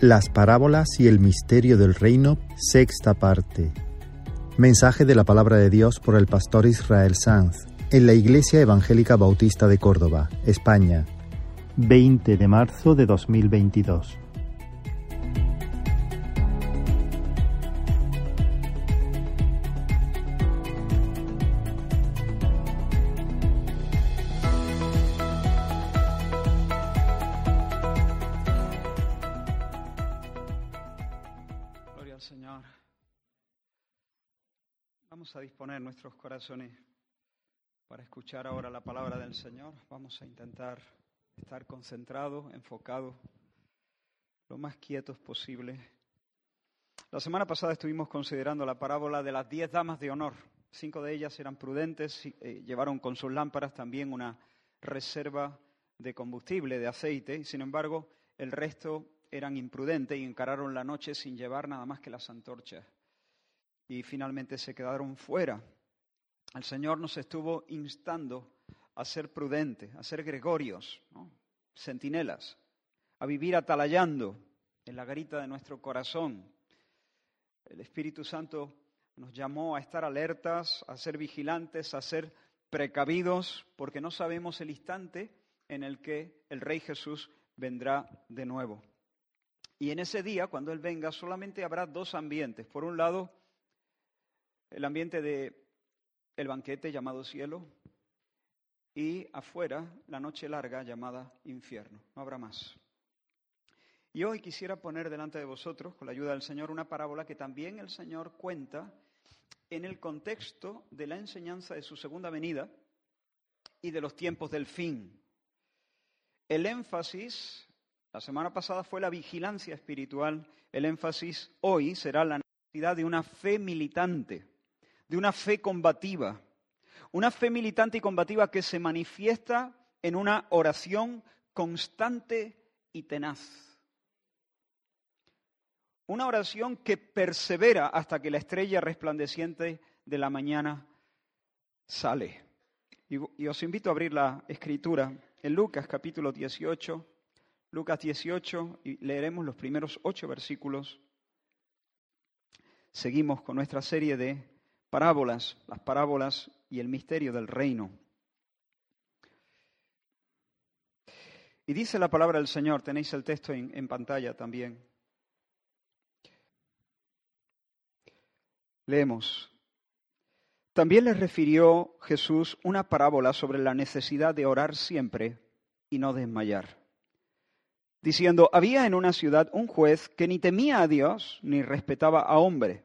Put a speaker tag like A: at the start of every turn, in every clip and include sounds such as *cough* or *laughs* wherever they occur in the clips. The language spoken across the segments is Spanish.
A: Las parábolas y el misterio del reino, sexta parte. Mensaje de la palabra de Dios por el pastor Israel Sanz en la Iglesia Evangélica Bautista de Córdoba, España, 20 de marzo de 2022.
B: Escuchar ahora la palabra del Señor. Vamos a intentar estar concentrados, enfocados, lo más quietos posible. La semana pasada estuvimos considerando la parábola de las diez damas de honor. Cinco de ellas eran prudentes, eh, llevaron con sus lámparas también una reserva de combustible, de aceite, y sin embargo el resto eran imprudentes y encararon la noche sin llevar nada más que las antorchas y finalmente se quedaron fuera. El Señor nos estuvo instando a ser prudentes, a ser gregorios, centinelas, a vivir atalayando en la garita de nuestro corazón. El Espíritu Santo nos llamó a estar alertas, a ser vigilantes, a ser precavidos, porque no sabemos el instante en el que el Rey Jesús vendrá de nuevo. Y en ese día, cuando Él venga, solamente habrá dos ambientes. Por un lado, el ambiente de el banquete llamado cielo y afuera la noche larga llamada infierno. No habrá más. Y hoy quisiera poner delante de vosotros, con la ayuda del Señor, una parábola que también el Señor cuenta en el contexto de la enseñanza de su segunda venida y de los tiempos del fin. El énfasis, la semana pasada fue la vigilancia espiritual, el énfasis hoy será la necesidad de una fe militante de una fe combativa. Una fe militante y combativa que se manifiesta en una oración constante y tenaz. Una oración que persevera hasta que la estrella resplandeciente de la mañana sale. Y, os invito a abrir la escritura en Lucas capítulo 18, Lucas 18, y leeremos los primeros ocho versículos. Seguimos con nuestra serie de parábolas, las parábolas y el misterio del reino. Y dice la palabra del Señor, tenéis el texto en, pantalla también. Leemos. También les refirió Jesús una parábola sobre la necesidad de orar siempre y no desmayar, diciendo, había en una ciudad un juez que ni temía a Dios ni respetaba a hombre.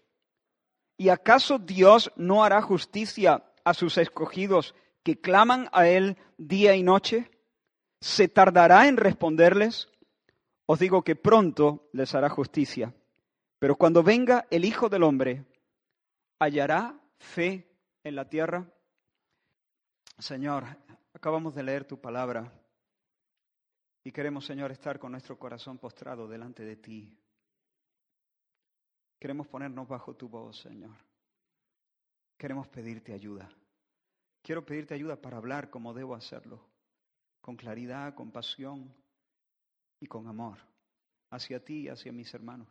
B: ¿Y acaso Dios no hará justicia a sus escogidos que claman a Él día y noche? ¿Se tardará en responderles? Os digo que pronto les hará justicia. Pero cuando venga el Hijo del Hombre, ¿hallará fe en la tierra? Señor, acabamos de leer tu palabra y queremos, Señor, estar con nuestro corazón postrado delante de ti. Queremos ponernos bajo tu voz, Señor. Queremos pedirte ayuda. Quiero pedirte ayuda para hablar como debo hacerlo, con claridad, con pasión y con amor, hacia ti y hacia mis hermanos.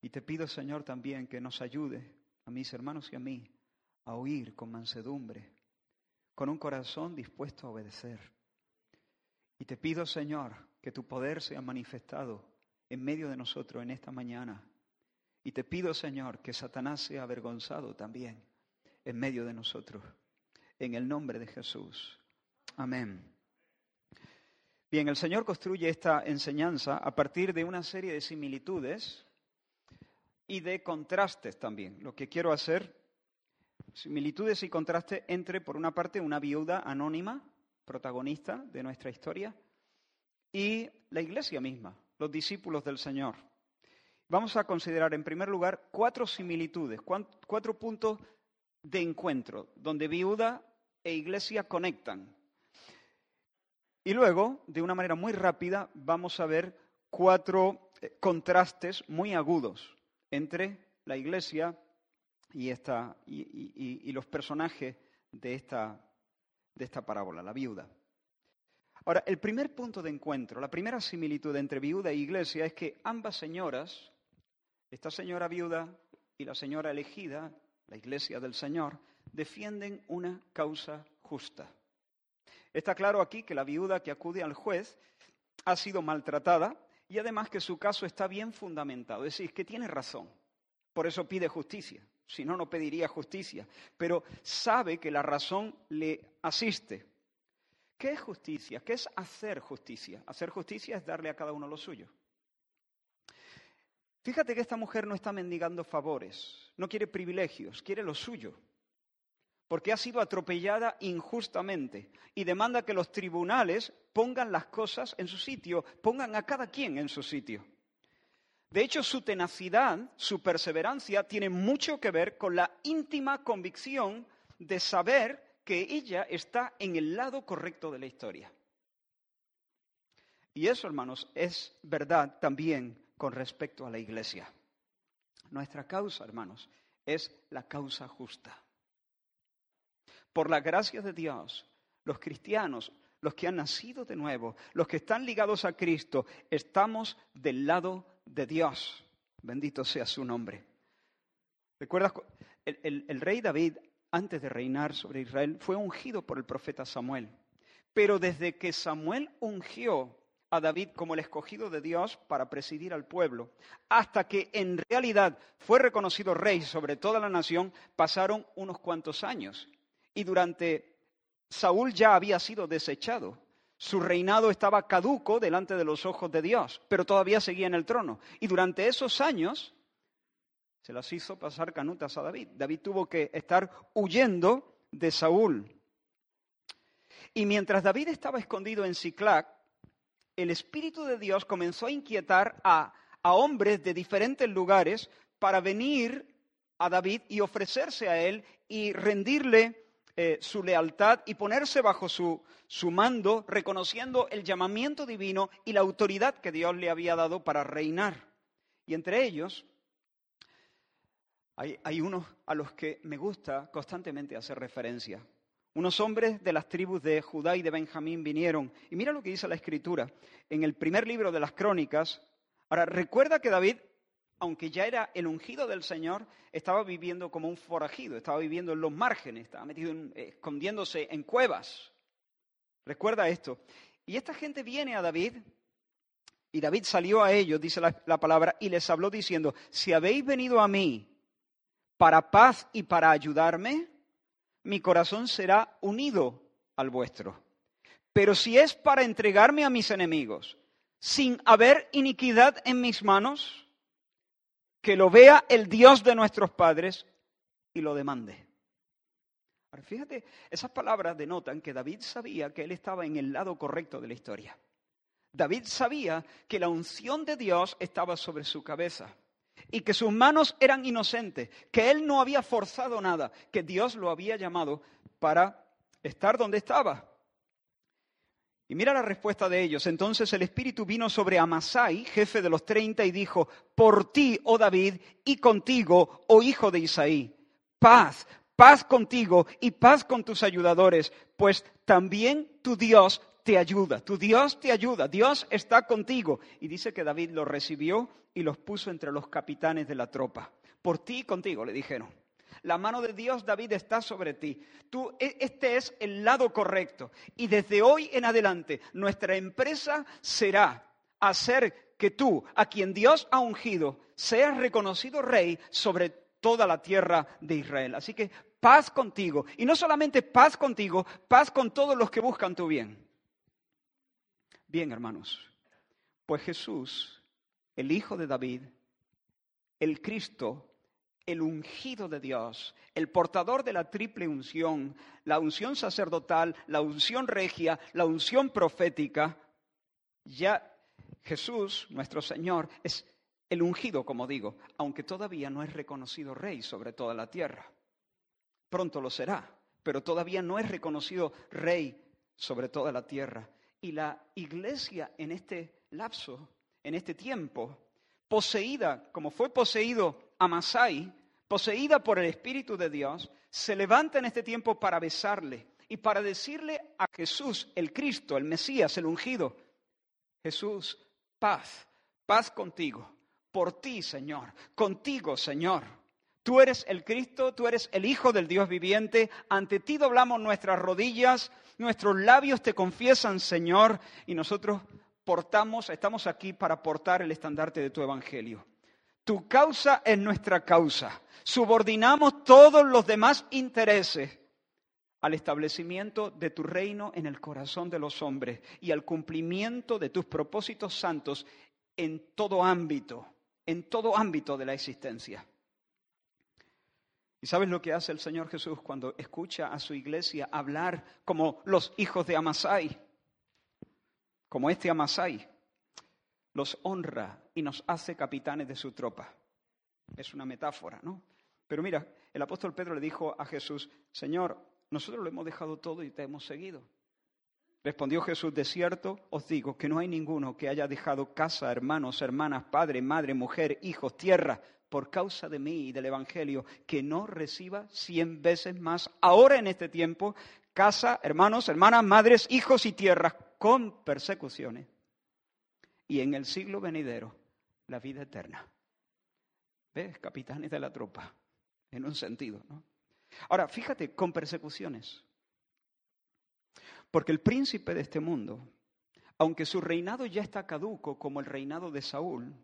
B: Y te pido, Señor, también que nos ayude a mis hermanos y a mí a oír con mansedumbre, con un corazón dispuesto a obedecer. Y te pido, Señor, que tu poder sea manifestado en medio de nosotros en esta mañana y te pido, Señor, que Satanás sea avergonzado también en medio de nosotros. En el nombre de Jesús. Amén. Bien, el Señor construye esta enseñanza a partir de una serie de similitudes y de contrastes también. Lo que quiero hacer, similitudes y contrastes entre, por una parte, una viuda anónima, protagonista de nuestra historia, y la iglesia misma, los discípulos del Señor. Vamos a considerar en primer lugar cuatro similitudes, cuatro puntos de encuentro, donde viuda e iglesia conectan. Y luego, de una manera muy rápida, vamos a ver cuatro eh, contrastes muy agudos entre la iglesia y, esta, y, los personajes de esta, de esta parábola, la viuda. Ahora, el primer punto de encuentro, la primera similitud entre viuda e iglesia es que ambas señoras, esta señora viuda y la señora elegida, la iglesia del Señor, defienden una causa justa. Está claro aquí que la viuda que acude al juez ha sido maltratada y además que su caso está bien fundamentado, es decir, que tiene razón. Por eso pide justicia, si no, no pediría justicia, pero sabe que la razón le asiste. ¿Qué es justicia? ¿Qué es hacer justicia? Hacer justicia es darle a cada uno lo suyo. Fíjate que esta mujer no está mendigando favores, no quiere privilegios, quiere lo suyo, porque ha sido atropellada injustamente y demanda que los tribunales pongan las cosas en su sitio, pongan a cada quien en su sitio. De hecho, su tenacidad, su perseverancia, tiene mucho que ver con la íntima convicción de saber que ella está en el lado correcto de la historia. Y eso, hermanos, es verdad también con respecto a la iglesia. Nuestra causa, hermanos, es la causa justa. Por la gracia de Dios, los cristianos, los que han nacido de nuevo, los que están ligados a Cristo, estamos del lado de Dios. Bendito sea su nombre. ¿Recuerdas? El, rey David, antes de reinar sobre Israel, fue ungido por el profeta Samuel. Pero desde que Samuel ungió a David como el escogido de Dios para presidir al pueblo, hasta que en realidad fue reconocido rey sobre toda la nación, pasaron unos cuantos años. Y durante Saúl ya había sido desechado. Su reinado estaba caduco delante de los ojos de Dios, pero todavía seguía en el trono. Y durante esos años se las hizo pasar canutas a David. David tuvo que estar huyendo de Saúl. Y mientras David estaba escondido en Siclac, el Espíritu de Dios comenzó a inquietar a, a hombres de diferentes lugares para venir a David y ofrecerse a él y rendirle eh, su lealtad y ponerse bajo su, su mando, reconociendo el llamamiento divino y la autoridad que Dios le había dado para reinar. Y entre ellos hay, hay, unos a los que me gusta constantemente hacer referencia. Unos hombres de las tribus de Judá y de Benjamín vinieron. Y mira lo que dice la Escritura. En el primer libro de las Crónicas. Ahora, recuerda que David aunque ya era el ungido del Señor, estaba viviendo como un forajido, estaba viviendo en los márgenes, estaba metido escondiéndose en cuevas. Recuerda esto. Y esta gente viene a David, y David salió a ellos, dice la, la palabra, y les habló diciendo, si habéis venido a mí para paz y para ayudarme, mi corazón será unido al vuestro. Pero si es para entregarme a mis enemigos, sin haber iniquidad en mis manos, que lo vea el Dios de nuestros padres y lo demande. Ahora, fíjate, esas palabras denotan que David sabía que él estaba en el lado correcto de la historia. David sabía que la unción de Dios estaba sobre su cabeza y que sus manos eran inocentes, que él no había forzado nada, que Dios lo había llamado para estar donde estaba. Y mira la respuesta de ellos. Entonces el Espíritu vino sobre Amasai, jefe de los treinta, y dijo, por ti, oh David, y contigo, oh hijo de Isaí, paz, paz contigo y paz con tus ayudadores, pues también tu Dios te ayuda, tu Dios te ayuda, Dios está contigo. Y dice que David los recibió y los puso entre los capitanes de la tropa. Por ti y contigo, le dijeron. La mano de Dios, David, está sobre ti. Tú, e, este es el lado correcto. Y desde hoy en adelante, nuestra empresa será hacer que tú, a quien Dios ha ungido, seas reconocido rey sobre toda la tierra de Israel. Así que paz contigo. Y no solamente paz contigo, paz con todos los que buscan tu bien. Bien, hermanos, pues Jesús, el Hijo de David, el Cristo, el ungido de Dios, el portador de la triple unción, la unción sacerdotal, la unción regia, la unción profética, ya Jesús, nuestro Señor, es, el ungido, como digo, aunque todavía no es reconocido rey sobre toda la tierra. Pronto lo será, pero todavía no es reconocido rey sobre toda la tierra. Y la iglesia en este lapso, en este tiempo, poseída, como fue poseído Amasai, poseída por el Espíritu de Dios, se levanta en este tiempo para besarle y para decirle a Jesús, el Cristo, el Mesías, el ungido, Jesús, paz, paz contigo, por ti, Señor, contigo, Señor. Tú eres el Cristo, tú eres el Hijo del Dios viviente, ante ti doblamos nuestras rodillas, nuestros labios te confiesan, Señor, y nosotros portamos, estamos aquí para portar el estandarte de tu Evangelio. Tu causa es nuestra causa. Subordinamos todos los demás intereses al establecimiento de tu reino en el corazón de los hombres y al cumplimiento de tus propósitos santos en todo ámbito, en todo ámbito de la existencia. ¿Y sabes lo que hace el Señor Jesús cuando escucha a su iglesia hablar como los hijos de Amasai? Como este Amasai. Los honra y nos hace capitanes de su tropa. Es una metáfora, ¿no? Pero mira, el apóstol Pedro le dijo a Jesús, Señor, nosotros lo hemos dejado todo y te hemos seguido. Respondió Jesús, de cierto os digo que no hay ninguno que haya dejado casa, hermanos, hermanas, padre, madre, mujer, hijos, tierra, por causa de mí y del Evangelio, que no reciba cien veces más ahora en este tiempo casa, hermanos, hermanas, madres, hijos y tierras con persecuciones. Y en el siglo venidero, la vida eterna. ¿Ves? Capitanes de la tropa, en un sentido, ¿no? Ahora, fíjate, con persecuciones. Porque el príncipe de este mundo, aunque su reinado ya está caduco como el reinado de Saúl,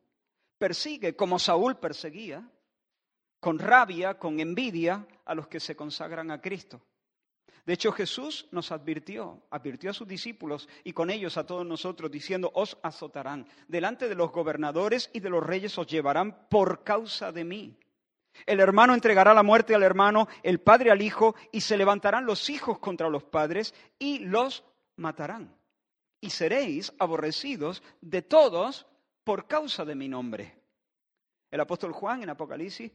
B: persigue como Saúl perseguía, con rabia, con envidia, a los que se consagran a Cristo. De hecho, Jesús nos advirtió, advirtió a sus discípulos y con ellos a todos nosotros, diciendo, os azotarán, delante de los gobernadores y de los reyes os llevarán por causa de mí. El hermano entregará la muerte al hermano, el padre al hijo, y se levantarán los hijos contra los padres y los matarán. Y seréis aborrecidos de todos por causa de mi nombre. El apóstol Juan en Apocalipsis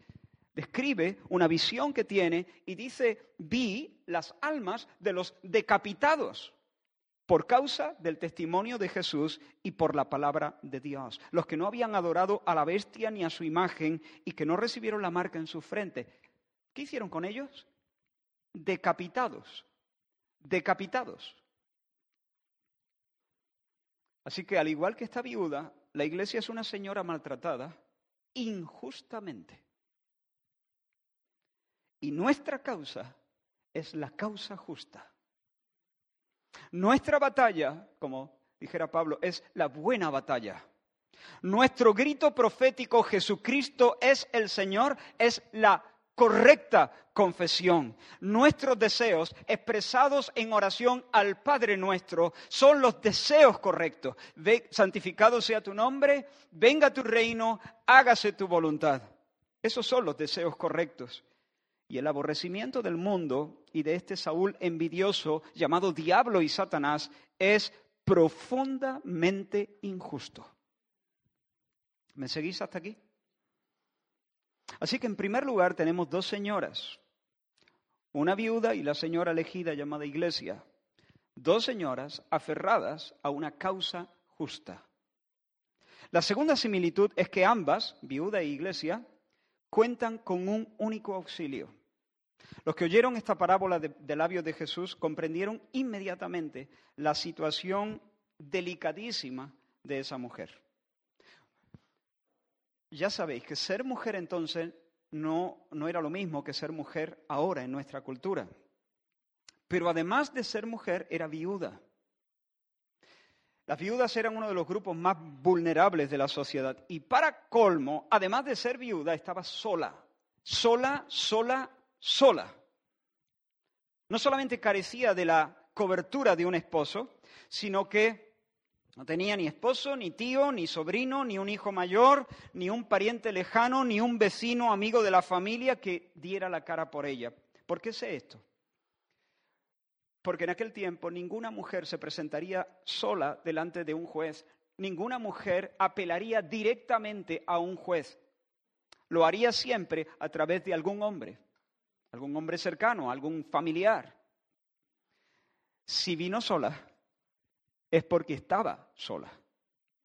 B: describe una visión que tiene y dice, vi las almas de los decapitados por causa del testimonio de Jesús y por la palabra de Dios. Los que no habían adorado a la bestia ni a su imagen y que no recibieron la marca en su frente. ¿Qué hicieron con ellos? Decapitados. Decapitados. Así que al igual que esta viuda, la iglesia es una señora maltratada injustamente. Y nuestra causa es la causa justa. Nuestra batalla, como dijera Pablo, es la buena batalla. Nuestro grito profético, Jesucristo es el Señor, es la correcta confesión. Nuestros deseos expresados en oración al Padre nuestro son los deseos correctos. santificado sea tu nombre, venga tu reino, hágase tu voluntad. Esos son los deseos correctos. Y el aborrecimiento del mundo y de este Saúl envidioso llamado diablo y Satanás es profundamente injusto. ¿Me seguís hasta aquí? Así que en primer lugar tenemos dos señoras, una viuda y la señora elegida llamada iglesia, dos señoras aferradas a una causa justa. La segunda similitud es que ambas, viuda e iglesia, cuentan con un único auxilio. Los que oyeron esta parábola de, de labios de Jesús comprendieron inmediatamente la situación delicadísima de esa mujer. Ya sabéis que ser mujer entonces no, no era lo mismo que ser mujer ahora en nuestra cultura. Pero además de ser mujer, era viuda. Las viudas eran uno de los grupos más vulnerables de la sociedad. Y para colmo, además de ser viuda, estaba sola. Sola, sola, sola. No solamente carecía de la cobertura de un esposo, sino que no tenía ni esposo, ni tío, ni sobrino, ni un hijo mayor, ni un pariente lejano, ni un vecino amigo de la familia que diera la cara por ella. ¿Por qué sé esto? Porque en aquel tiempo ninguna mujer se presentaría sola delante de un juez, ninguna mujer apelaría directamente a un juez. Lo haría siempre a través de algún hombre, algún hombre cercano, algún familiar. Si vino sola, es porque estaba sola.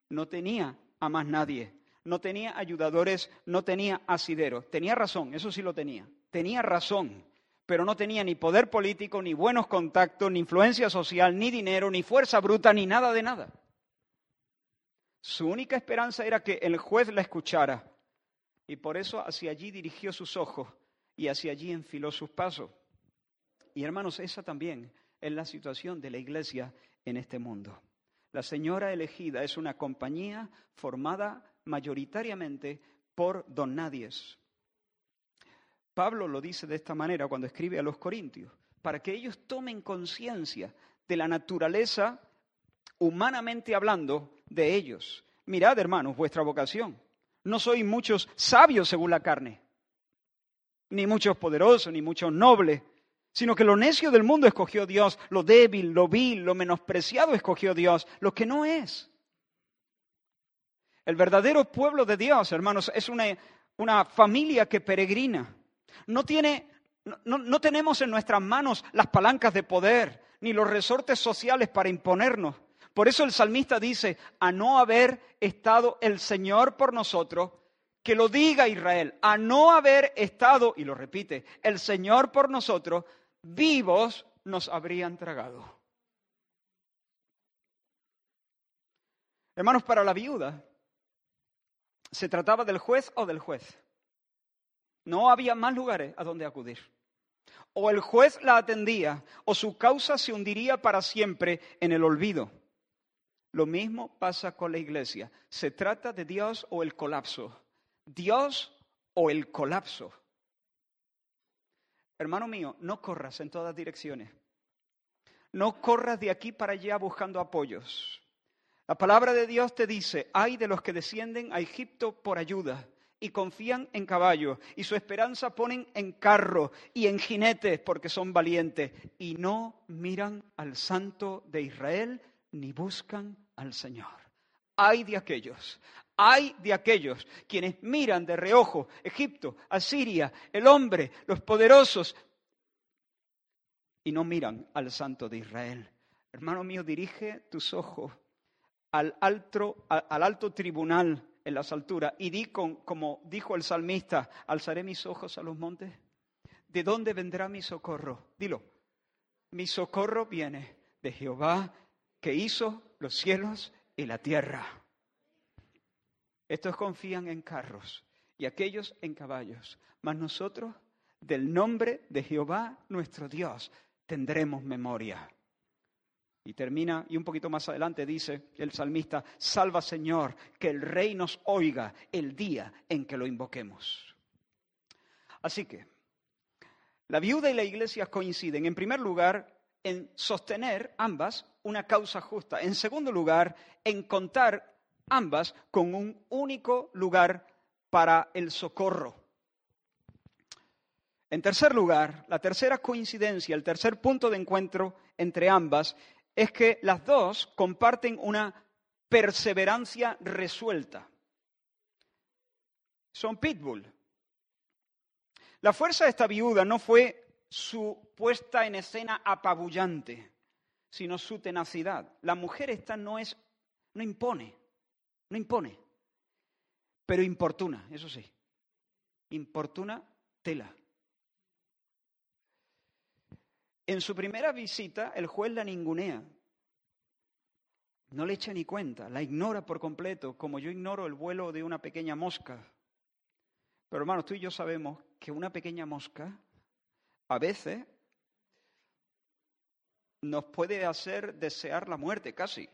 B: No tenía a más nadie, no tenía ayudadores, no tenía asideros. Tenía razón, eso sí lo tenía. Tenía razón, pero no tenía ni poder político, ni buenos contactos, ni influencia social, ni dinero, ni fuerza bruta, ni nada de nada. Su única esperanza era que el juez la escuchara, y por eso hacia allí dirigió sus ojos y hacia allí enfiló sus pasos. Y hermanos, esa también es la situación de la iglesia en este mundo. La señora elegida es una compañía formada mayoritariamente por don nadies. Pablo lo dice de esta manera cuando escribe a los Corintios, para que ellos tomen conciencia de la naturaleza, humanamente hablando, de ellos. Mirad, hermanos, vuestra vocación. No sois muchos sabios según la carne, ni muchos poderosos, ni muchos nobles, sino que lo necio del mundo escogió Dios, lo débil, lo vil, lo menospreciado escogió Dios, lo que no es. El verdadero pueblo de Dios, hermanos, es una, una familia que peregrina. No, tiene, no, no tenemos en nuestras manos las palancas de poder, ni los resortes sociales para imponernos. Por eso el salmista dice, a no haber estado el Señor por nosotros, que lo diga Israel, a no haber estado, y lo repite, el Señor por nosotros, vivos nos habrían tragado. Hermanos, para la viuda, ¿se trataba del juez o del juez? No había más lugares a donde acudir. O el juez la atendía, o su causa se hundiría para siempre en el olvido. Lo mismo pasa con la iglesia. Se trata de Dios o el colapso. Dios o el colapso. Hermano mío, no corras en todas direcciones. No corras de aquí para allá buscando apoyos. La palabra de Dios te dice, hay de los que descienden a Egipto por ayuda y confían en caballos y su esperanza ponen en carro y en jinetes porque son valientes y no miran al santo de Israel ni buscan al Señor. Hay de aquellos, hay de aquellos quienes miran de reojo Egipto, Asiria, el hombre, los poderosos, y no miran al Santo de Israel. Hermano mío, dirige tus ojos al alto, al alto tribunal en las alturas y di como dijo el salmista, alzaré mis ojos a los montes. ¿De dónde vendrá mi socorro? Dilo, mi socorro viene de Jehová que hizo los cielos y la tierra. Estos confían en carros y aquellos en caballos, mas nosotros del nombre de Jehová nuestro Dios tendremos memoria. Y termina, y un poquito más adelante dice el salmista, salva Señor, que el rey nos oiga el día en que lo invoquemos. Así que, la viuda y la iglesia coinciden, en primer lugar, en sostener ambas una causa justa. En segundo lugar, en contar ambas con un único lugar para el socorro. En tercer lugar, la tercera coincidencia, el tercer punto de encuentro entre ambas es que las dos comparten una perseverancia resuelta. Son pitbull. La fuerza de esta viuda no fue su puesta en escena apabullante, sino su tenacidad. La mujer esta no es, no impone, no impone, pero importuna, eso sí. Importuna tela. En su primera visita, el juez la ningunea. No le echa ni cuenta, la ignora por completo, como yo ignoro el vuelo de una pequeña mosca. Pero hermanos, tú y yo sabemos que una pequeña mosca a veces nos puede hacer desear la muerte casi.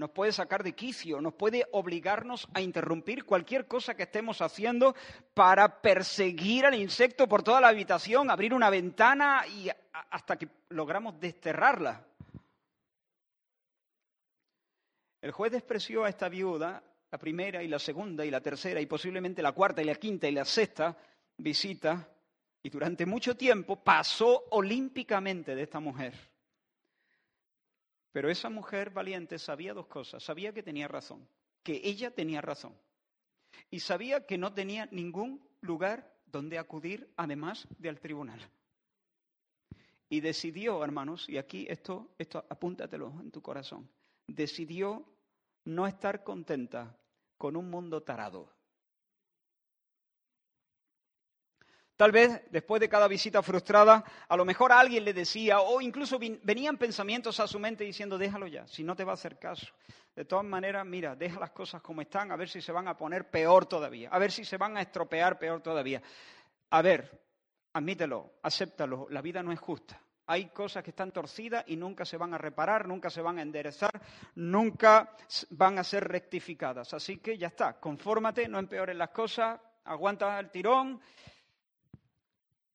B: Nos puede sacar de quicio, nos puede obligarnos a interrumpir cualquier cosa que estemos haciendo para perseguir al insecto por toda la habitación, abrir una ventana y hasta que logramos desterrarla. El juez despreció a esta viuda la primera y la segunda y la tercera y posiblemente la cuarta y la quinta y la sexta visita y durante mucho tiempo pasó olímpicamente de esta mujer. Pero esa mujer valiente sabía dos cosas. Sabía que tenía razón, que ella tenía razón. Y sabía que no tenía ningún lugar donde acudir además del tribunal. Y decidió, hermanos, y aquí esto, esto apúntatelo en tu corazón, decidió no estar contenta con un mundo tarado. Tal vez después de cada visita frustrada, a lo mejor alguien le decía, o incluso venían pensamientos a su mente diciendo, déjalo ya, si no te va a hacer caso. De todas maneras, mira, deja las cosas como están, a ver si se van a poner peor todavía, a ver si se van a estropear peor todavía. A ver, admítelo, acéptalo, la vida no es justa. Hay cosas que están torcidas y nunca se van a reparar, nunca se van a enderezar, nunca van a ser rectificadas. Así que ya está, confórmate, no empeores las cosas, aguanta el tirón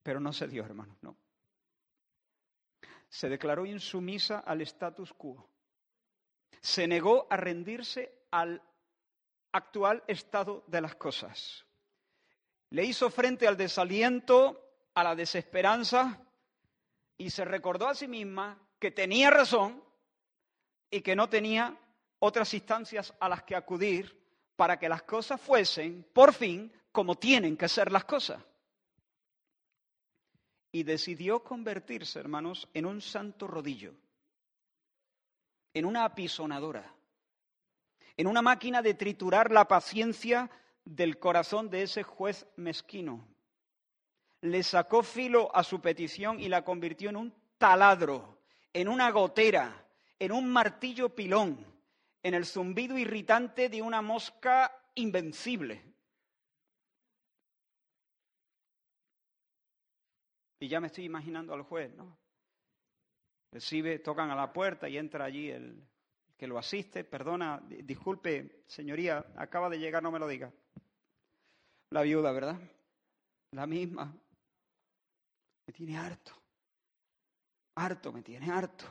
B: pero no se dio, hermano, no. Se declaró insumisa al status quo. Se negó a rendirse al actual estado de las cosas. Le hizo frente al desaliento, a la desesperanza y se recordó a sí misma que tenía razón y que no tenía otras instancias a las que acudir para que las cosas fuesen, por fin, como tienen que ser las cosas y decidió convertirse, hermanos, en un santo rodillo, en una apisonadora, en una máquina de triturar la paciencia del corazón de ese juez mezquino. Le sacó filo a su petición y la convirtió en un taladro, en una gotera, en un martillo pilón, en el zumbido irritante de una mosca invencible. Y ya me estoy imaginando al juez, ¿no? Recibe, tocan a la puerta y entra allí el que lo asiste. Perdona, disculpe, señoría, acaba de llegar, no me lo diga. La viuda, ¿verdad? La misma. Me tiene harto. Harto, me tiene harto.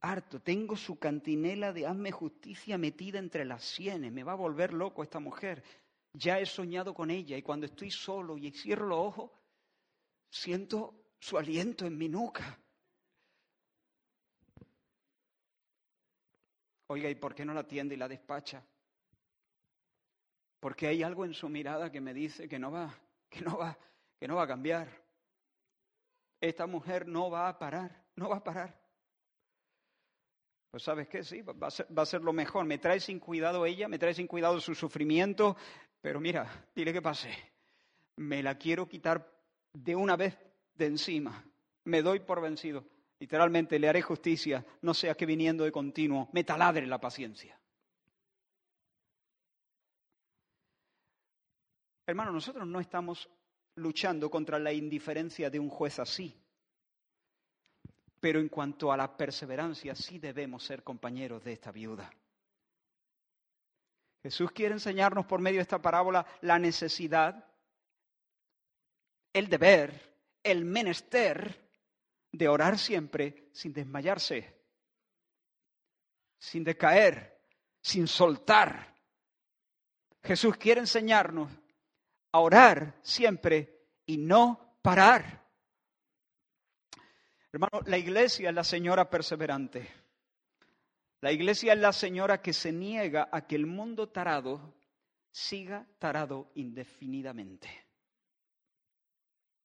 B: Harto. Tengo su cantinela de hazme justicia metida entre las sienes. Me va a volver loco esta mujer. Ya he soñado con ella y cuando estoy solo y cierro los ojos, siento su aliento en mi nuca. Oiga, ¿y por qué no la atiende y la despacha? Porque hay algo en su mirada que me dice que no va, que no va, que no va a cambiar. Esta mujer no va a parar, no va a parar. Pues sabes qué, sí, va a, ser, va a ser lo mejor. Me trae sin cuidado ella, me trae sin cuidado su sufrimiento, pero mira, dile que pase. Me la quiero quitar de una vez de encima. Me doy por vencido. Literalmente le haré justicia, no sea que viniendo de continuo me taladre la paciencia. Hermano, nosotros no estamos luchando contra la indiferencia de un juez así. Pero en cuanto a la perseverancia, sí debemos ser compañeros de esta viuda. Jesús quiere enseñarnos por medio de esta parábola la necesidad el deber, el menester de orar siempre sin desmayarse, sin decaer, sin soltar. Jesús quiere enseñarnos a orar siempre y no parar. Hermano, la iglesia es la señora perseverante. La iglesia es la señora que se niega a que el mundo tarado siga tarado indefinidamente.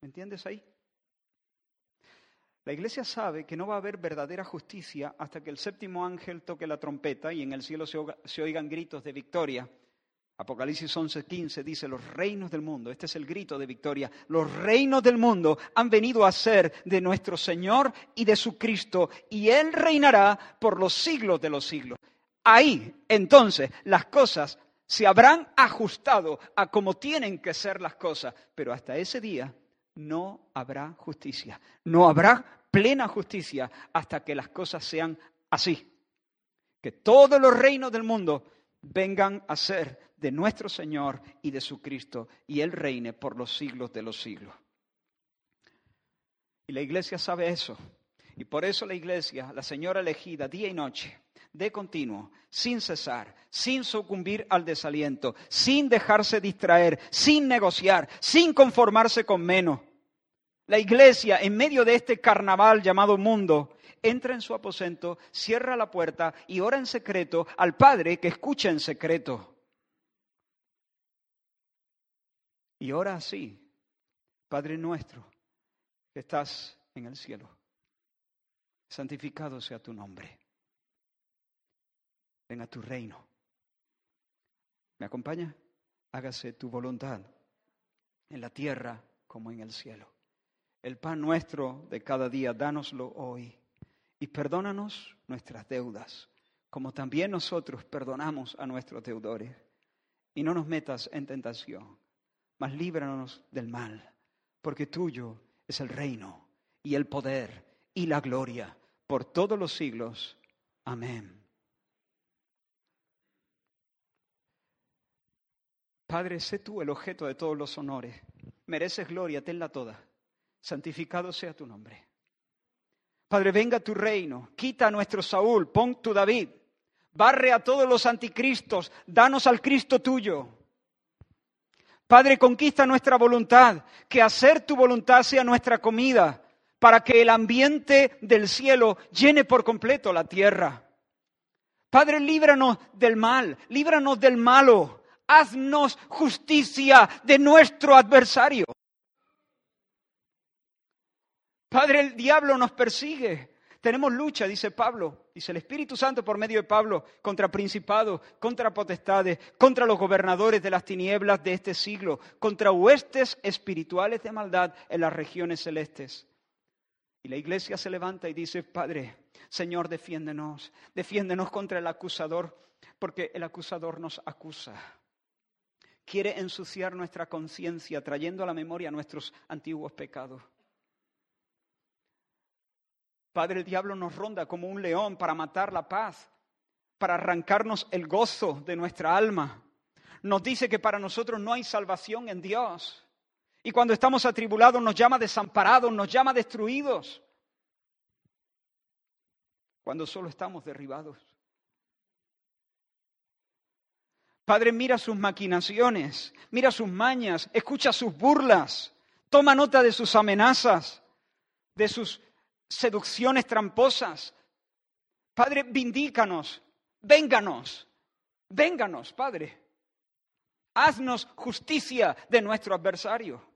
B: ¿Me entiendes ahí? La iglesia sabe que no va a haber verdadera justicia hasta que el séptimo ángel toque la trompeta y en el cielo se, oigan gritos de victoria. Apocalipsis 11:15 dice, los reinos del mundo, este es el grito de victoria, los reinos del mundo han venido a ser de nuestro Señor y de su Cristo, y Él reinará por los siglos de los siglos. Ahí, entonces, las cosas se habrán ajustado a como tienen que ser las cosas, pero hasta ese día no habrá justicia. No habrá plena justicia hasta que las cosas sean así. Que todos los reinos del mundo vengan a ser de nuestro Señor y de su Cristo, y Él reine por los siglos de los siglos. Y la iglesia sabe eso. Y por eso la iglesia, la Señora elegida día y noche, de continuo, sin cesar, sin sucumbir al desaliento, sin dejarse distraer, sin negociar, sin conformarse con menos, la iglesia, en medio de este carnaval llamado mundo, entra en su aposento, cierra la puerta y ora en secreto al Padre que escucha en secreto. Y ora así, Padre nuestro, que estás en el cielo, santificado sea tu nombre. Venga tu reino. ¿Me acompaña? Hágase tu voluntad en la tierra como en el cielo. El pan nuestro de cada día, dánoslo hoy. Y perdónanos nuestras deudas, como también nosotros perdonamos a nuestros deudores. Y no nos metas en tentación, mas líbranos del mal, porque tuyo es el reino y el poder y la gloria por todos los siglos. Amén. Padre, sé tú el objeto de todos los honores. Mereces gloria, tenla toda santificado sea tu nombre. Padre, venga tu reino, quita a nuestro Saúl, pon tu David, barre a todos los anticristos, danos al Cristo tuyo. Padre, conquista nuestra voluntad, que hacer tu voluntad sea nuestra comida, para que el ambiente del cielo llene por completo la tierra. Padre, líbranos del mal, líbranos del malo, haznos justicia de nuestro adversario. Padre, el diablo nos persigue. Tenemos lucha, dice Pablo, dice el Espíritu Santo por medio de Pablo, contra principados, contra potestades, contra los gobernadores de las tinieblas de este siglo, contra huestes espirituales de maldad en las regiones celestes. Y la iglesia se levanta y dice, Padre, Señor, defiéndenos, defiéndenos contra el acusador, porque el acusador nos acusa. Quiere ensuciar nuestra conciencia, trayendo a la memoria nuestros antiguos pecados. Padre, el diablo nos ronda como un león para matar la paz, para arrancarnos el gozo de nuestra alma. Nos dice que para nosotros no hay salvación en Dios. Y cuando estamos atribulados nos llama desamparados, nos llama destruidos. Cuando solo estamos derribados. Padre, mira sus maquinaciones, mira sus mañas, escucha sus burlas, toma nota de sus amenazas, de sus seducciones tramposas. Padre, vindícanos, vénganos, vénganos, Padre. Haznos justicia de nuestro adversario.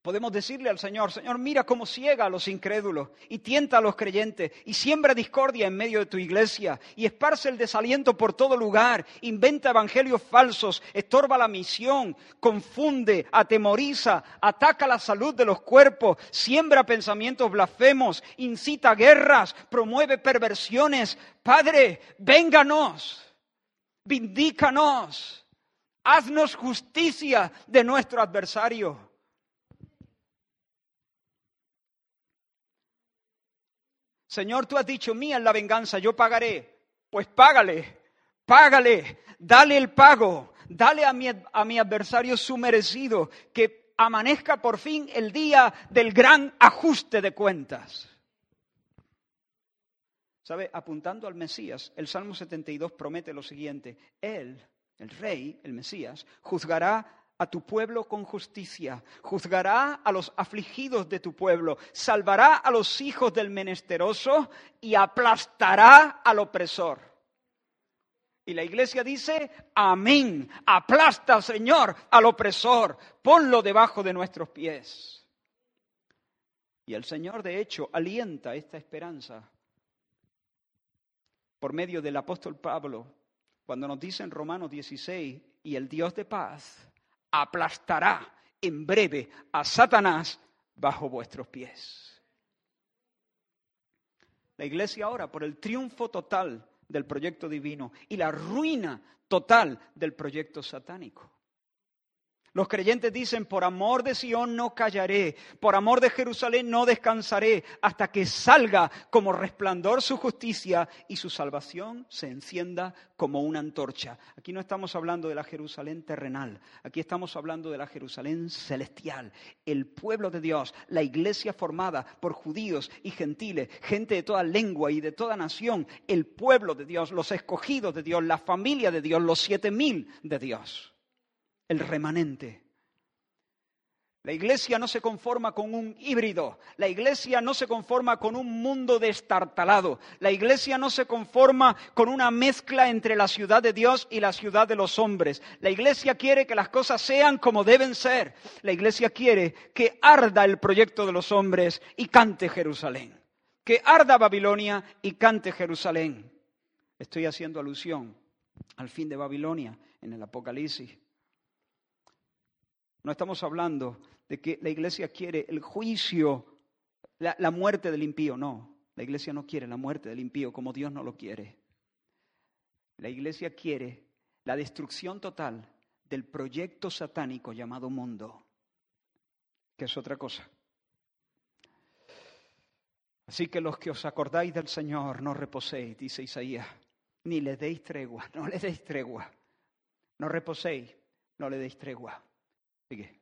B: Podemos decirle al Señor, Señor, mira cómo ciega a los incrédulos y tienta a los creyentes y siembra discordia en medio de tu iglesia y esparce el desaliento por todo lugar, inventa evangelios falsos, estorba la misión, confunde, atemoriza, ataca la salud de los cuerpos, siembra pensamientos blasfemos, incita guerras, promueve perversiones. Padre, vénganos, vindícanos, haznos justicia de nuestro adversario. Señor, tú has dicho, mía es la venganza, yo pagaré. Pues págale, págale, dale el pago, dale a mi, a mi adversario su merecido, que amanezca por fin el día del gran ajuste de cuentas. ¿Sabe? Apuntando al Mesías, el Salmo 72 promete lo siguiente. Él, el rey, el Mesías, juzgará a tu pueblo con justicia, juzgará a los afligidos de tu pueblo, salvará a los hijos del menesteroso y aplastará al opresor. Y la iglesia dice, amén, aplasta Señor al opresor, ponlo debajo de nuestros pies. Y el Señor de hecho alienta esta esperanza por medio del apóstol Pablo, cuando nos dice en Romanos 16, y el Dios de paz aplastará en breve a Satanás bajo vuestros pies. La iglesia ora por el triunfo total del proyecto divino y la ruina total del proyecto satánico. Los creyentes dicen, por amor de Sión no callaré, por amor de Jerusalén no descansaré, hasta que salga como resplandor su justicia y su salvación se encienda como una antorcha. Aquí no estamos hablando de la Jerusalén terrenal, aquí estamos hablando de la Jerusalén celestial, el pueblo de Dios, la iglesia formada por judíos y gentiles, gente de toda lengua y de toda nación, el pueblo de Dios, los escogidos de Dios, la familia de Dios, los siete mil de Dios el remanente. La iglesia no se conforma con un híbrido, la iglesia no se conforma con un mundo destartalado, la iglesia no se conforma con una mezcla entre la ciudad de Dios y la ciudad de los hombres. La iglesia quiere que las cosas sean como deben ser. La iglesia quiere que arda el proyecto de los hombres y cante Jerusalén. Que arda Babilonia y cante Jerusalén. Estoy haciendo alusión al fin de Babilonia en el Apocalipsis. No estamos hablando de que la iglesia quiere el juicio, la, muerte del impío. No, la iglesia no quiere la muerte del impío como Dios no lo quiere. La iglesia quiere la destrucción total del proyecto satánico llamado mundo, que es otra cosa. Así que los que os acordáis del Señor, no reposéis, dice Isaías, ni le deis tregua, *laughs* no le deis tregua. No reposéis, no le deis tregua. Sigue,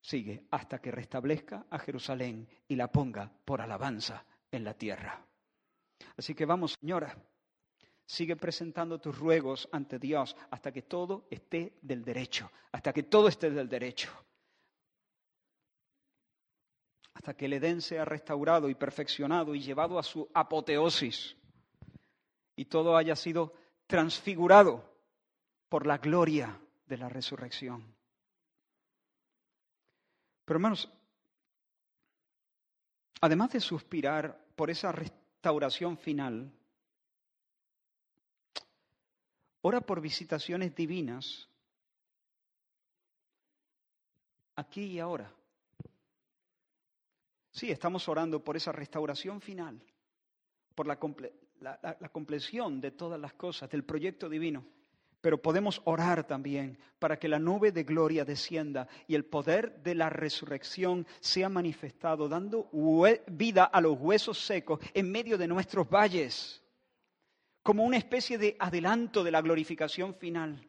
B: sigue hasta que restablezca a Jerusalén y la ponga por alabanza en la tierra. Así que vamos, señora, sigue presentando tus ruegos ante Dios hasta que todo esté del derecho, hasta que todo esté del derecho. Hasta que el Edén sea restaurado y perfeccionado y llevado a su apoteosis y todo haya sido transfigurado por la gloria de la resurrección. Pero hermanos, además de suspirar por esa restauración final, ora por visitaciones divinas aquí y ahora. Sí, estamos orando por esa restauración final, por la, la, compleción de todas las cosas, del proyecto divino pero podemos orar también para que la nube de gloria descienda y el poder de la resurrección sea manifestado, dando vida a los huesos secos en medio de nuestros valles, como una especie de adelanto de la glorificación final.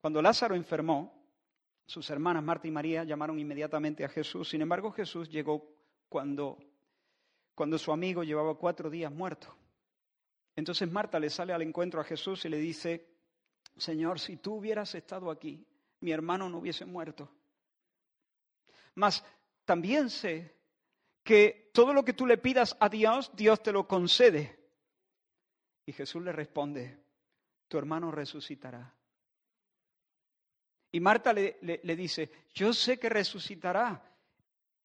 B: Cuando Lázaro enfermó, sus hermanas Marta y María llamaron inmediatamente a Jesús. Sin embargo, Jesús llegó cuando, cuando su amigo llevaba cuatro días muerto. Entonces Marta le sale al encuentro a Jesús y le dice, Señor, si tú hubieras estado aquí, mi hermano no hubiese muerto. Mas también sé que todo lo que tú le pidas a Dios, Dios te lo concede. Y Jesús le responde, tu hermano resucitará. Y Marta le, le, dice, yo sé que resucitará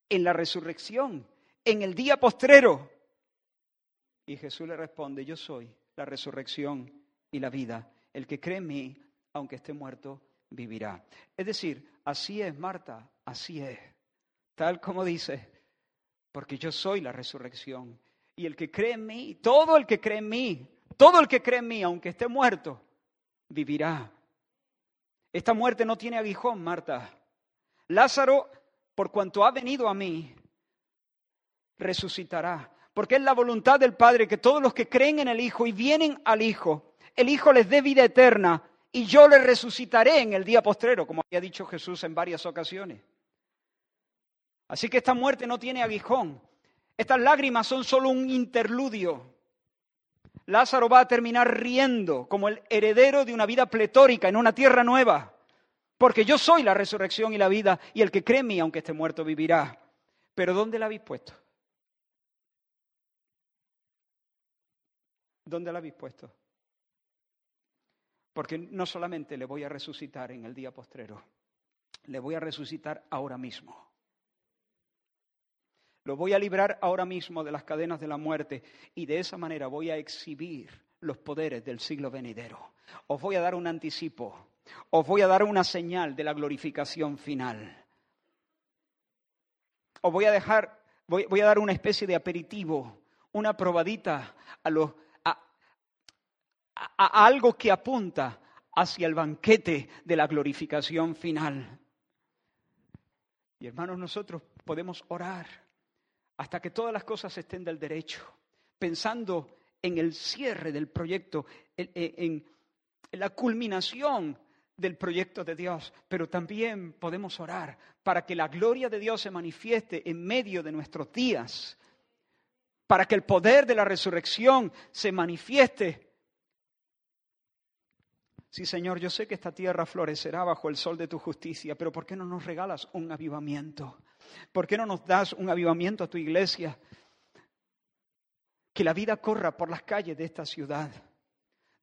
B: en la resurrección, en el día postrero. Y Jesús le responde, yo soy la resurrección y la vida. El que cree en mí, aunque esté muerto, vivirá. Es decir, así es, Marta, así es. Tal como dice, porque yo soy la resurrección. Y el que cree en mí, todo el que cree en mí, todo el que cree en mí, aunque esté muerto, vivirá. Esta muerte no tiene aguijón, Marta. Lázaro, por cuanto ha venido a mí, resucitará porque es la voluntad del Padre que todos los que creen en el Hijo y vienen al Hijo, el Hijo les dé vida eterna y yo les resucitaré en el día postrero, como había dicho Jesús en varias ocasiones. Así que esta muerte no tiene aguijón. Estas lágrimas son solo un interludio. Lázaro va a terminar riendo como el heredero de una vida pletórica en una tierra nueva. Porque yo soy la resurrección y la vida, y el que cree en mí, aunque esté muerto, vivirá. Pero ¿dónde la habéis puesto? ¿Dónde la habéis puesto? Porque no solamente le voy a resucitar en el día postrero, le voy a resucitar ahora mismo. Lo voy a librar ahora mismo de las cadenas de la muerte y de esa manera voy a exhibir los poderes del siglo venidero. Os voy a dar un anticipo, os voy a dar una señal de la glorificación final. Os voy a dejar, voy, voy a dar una especie de aperitivo, una probadita a los a algo que apunta hacia el banquete de la glorificación final. Y hermanos, nosotros podemos orar hasta que todas las cosas estén del derecho, pensando en el cierre del proyecto, en, la culminación del proyecto de Dios, pero también podemos orar para que la gloria de Dios se manifieste en medio de nuestros días, para que el poder de la resurrección se manifieste Sí, Señor, yo sé que esta tierra florecerá bajo el sol de tu justicia, pero ¿por qué no nos regalas un avivamiento? ¿Por qué no nos das un avivamiento a tu iglesia? Que la vida corra por las calles de esta ciudad.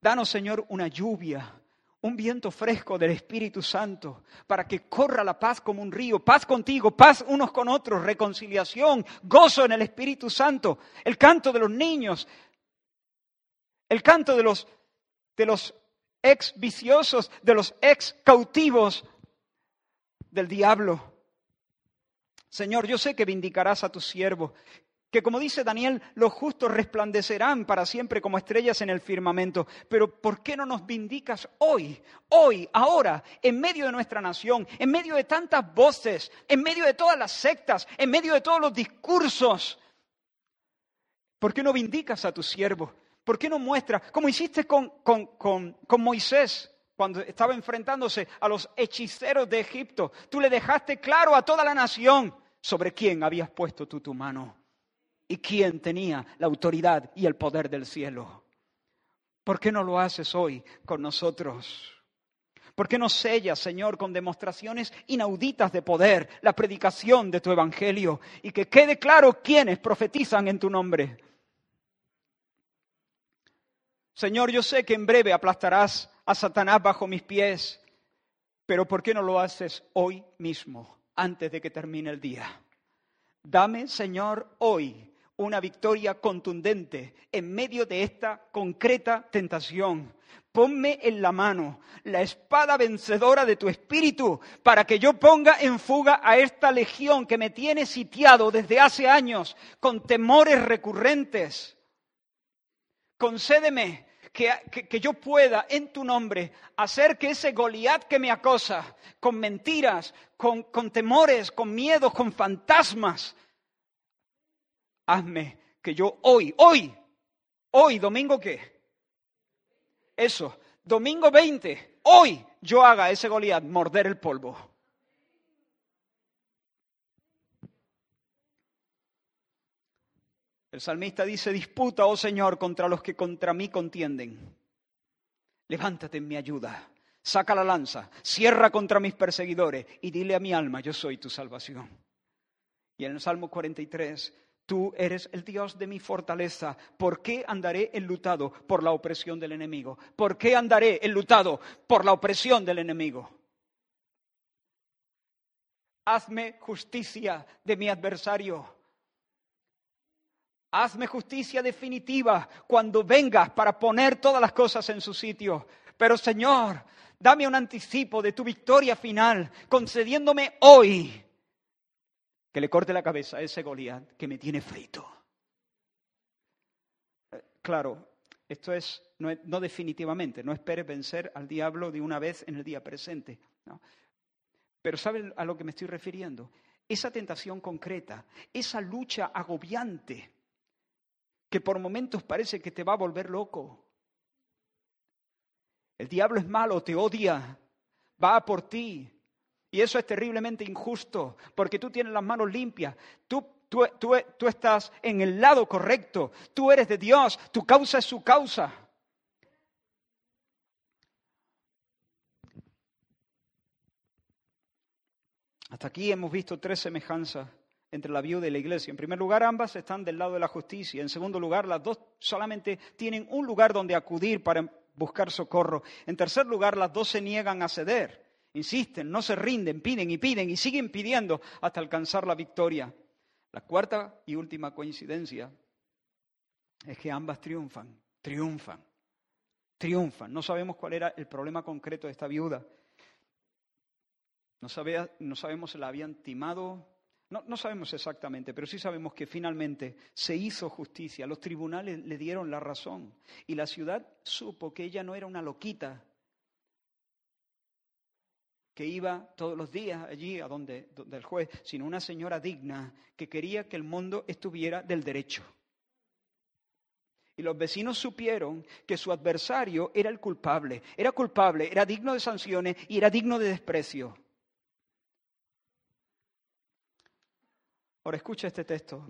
B: Danos, Señor, una lluvia, un viento fresco del Espíritu Santo, para que corra la paz como un río, paz contigo, paz unos con otros, reconciliación, gozo en el Espíritu Santo, el canto de los niños, el canto de los, de los ex viciosos, de los ex cautivos del diablo. Señor, yo sé que vindicarás a tu siervo, que como dice Daniel, los justos resplandecerán para siempre como estrellas en el firmamento. Pero ¿por qué no nos vindicas hoy, hoy, ahora, en medio de nuestra nación, en medio de tantas voces, en medio de todas las sectas, en medio de todos los discursos? ¿Por qué no vindicas a tu siervo? ¿Por qué no muestras, como hiciste con, con, con, con Moisés? cuando estaba enfrentándose a los hechiceros de Egipto, tú le dejaste claro a toda la nación sobre quién habías puesto tú tu mano y quién tenía la autoridad y el poder del cielo. ¿Por qué no lo haces hoy con nosotros? ¿Por qué no sellas, Señor, con demostraciones inauditas de poder la predicación de tu Evangelio y que quede claro quiénes profetizan en tu nombre? Señor, yo sé que en breve aplastarás a Satanás bajo mis pies, pero ¿por qué no lo haces hoy mismo, antes de que termine el día? Dame, Señor, hoy una victoria contundente en medio de esta concreta tentación. Ponme en la mano la espada vencedora de tu espíritu para que yo ponga en fuga a esta legión que me tiene sitiado desde hace años con temores recurrentes. Concédeme que, yo pueda en tu nombre hacer que ese Goliat que me acosa con mentiras, con, con temores, con miedos, con fantasmas, hazme que yo hoy, hoy, hoy, domingo qué? Eso, domingo 20, hoy yo haga ese Goliat morder el polvo. El salmista dice, disputa, oh Señor, contra los que contra mí contienden. Levántate en mi ayuda, saca la lanza, cierra contra mis perseguidores y dile a mi alma, yo soy tu salvación. Y en el Salmo 43 Tú eres el Dios de mi fortaleza. ¿Por qué andaré enlutado por la opresión del enemigo? ¿Por qué andaré enlutado por la opresión del enemigo? Hazme justicia de mi adversario. Hazme justicia definitiva cuando vengas para poner todas las cosas en su sitio. Pero Señor, dame un anticipo de tu victoria final, concediéndome hoy que le corte la cabeza a ese Goliat que me tiene frito. Eh, claro, esto es no, definitivamente, no esperes vencer al diablo de una vez en el día presente. Pero ¿saben a lo que me estoy refiriendo? Esa tentación concreta, esa lucha agobiante, que por momentos parece que te va a volver loco. El diablo es malo, te odia, va por ti, y eso es terriblemente injusto, porque tú tienes las manos limpias, tú, tú, tú, estás en el lado correcto, tú eres de Dios, tu causa es su causa. Hasta aquí hemos visto tres semejanzas entre la viuda y la iglesia. En primer lugar, ambas están del lado de la justicia. En segundo lugar, las dos solamente tienen un lugar donde acudir para buscar socorro. En tercer lugar, las dos se niegan a ceder. Insisten, no se rinden, piden y piden y siguen pidiendo hasta alcanzar la victoria. La cuarta y última coincidencia es que ambas triunfan, triunfan, triunfan. No sabemos cuál era el problema concreto de esta viuda. No, no sabemos si la habían timado, no, no sabemos exactamente, pero sí sabemos que finalmente se hizo justicia. Los tribunales le dieron la razón y la ciudad supo que ella no era una loquita, que iba todos los días allí a donde, donde, el juez, sino una señora digna que quería que el mundo estuviera del derecho. Y los vecinos supieron que su adversario era el culpable, era culpable, era digno de sanciones y era digno de desprecio. Ahora escucha este texto.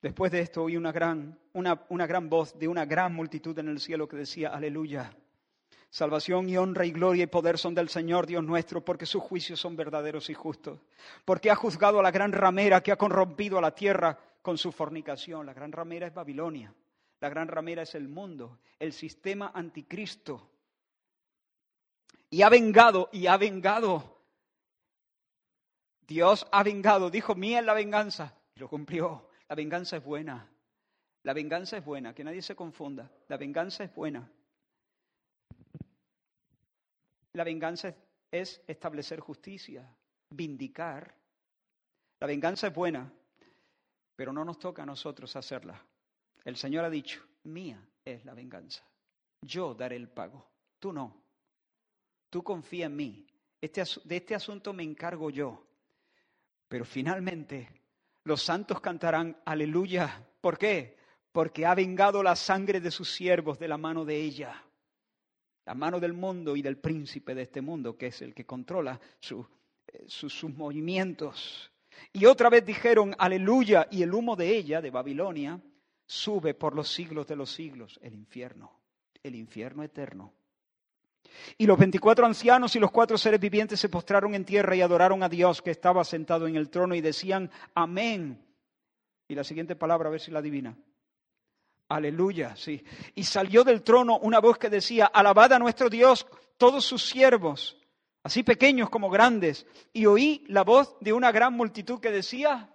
B: Después de esto oí una gran, una, una gran voz de una gran multitud en el cielo que decía, aleluya. Salvación y honra y gloria y poder son del Señor Dios nuestro, porque sus juicios son verdaderos y justos. Porque ha juzgado a la gran ramera que ha corrompido a la tierra con su fornicación. La gran ramera es Babilonia. La gran ramera es el mundo, el sistema anticristo. Y ha vengado, y ha vengado. Dios ha vengado, dijo, mía es la venganza. Y lo cumplió. La venganza es buena. La venganza es buena, que nadie se confunda. La venganza es buena. La venganza es establecer justicia, vindicar. La venganza es buena, pero no nos toca a nosotros hacerla. El Señor ha dicho, mía es la venganza. Yo daré el pago, tú no. Tú confía en mí. Este, de este asunto me encargo yo. Pero finalmente los santos cantarán aleluya. ¿Por qué? Porque ha vengado la sangre de sus siervos de la mano de ella. La mano del mundo y del príncipe de este mundo, que es el que controla eh, sus movimientos. Y otra vez dijeron aleluya y el humo de ella, de Babilonia, sube por los siglos de los siglos, el infierno, el infierno eterno. Y los veinticuatro ancianos y los cuatro seres vivientes se postraron en tierra y adoraron a Dios que estaba sentado en el trono y decían, amén. Y la siguiente palabra, a ver si la adivina. Aleluya, sí. Y salió del trono una voz que decía, alabad a nuestro Dios todos sus siervos, así pequeños como grandes. Y oí la voz de una gran multitud que decía,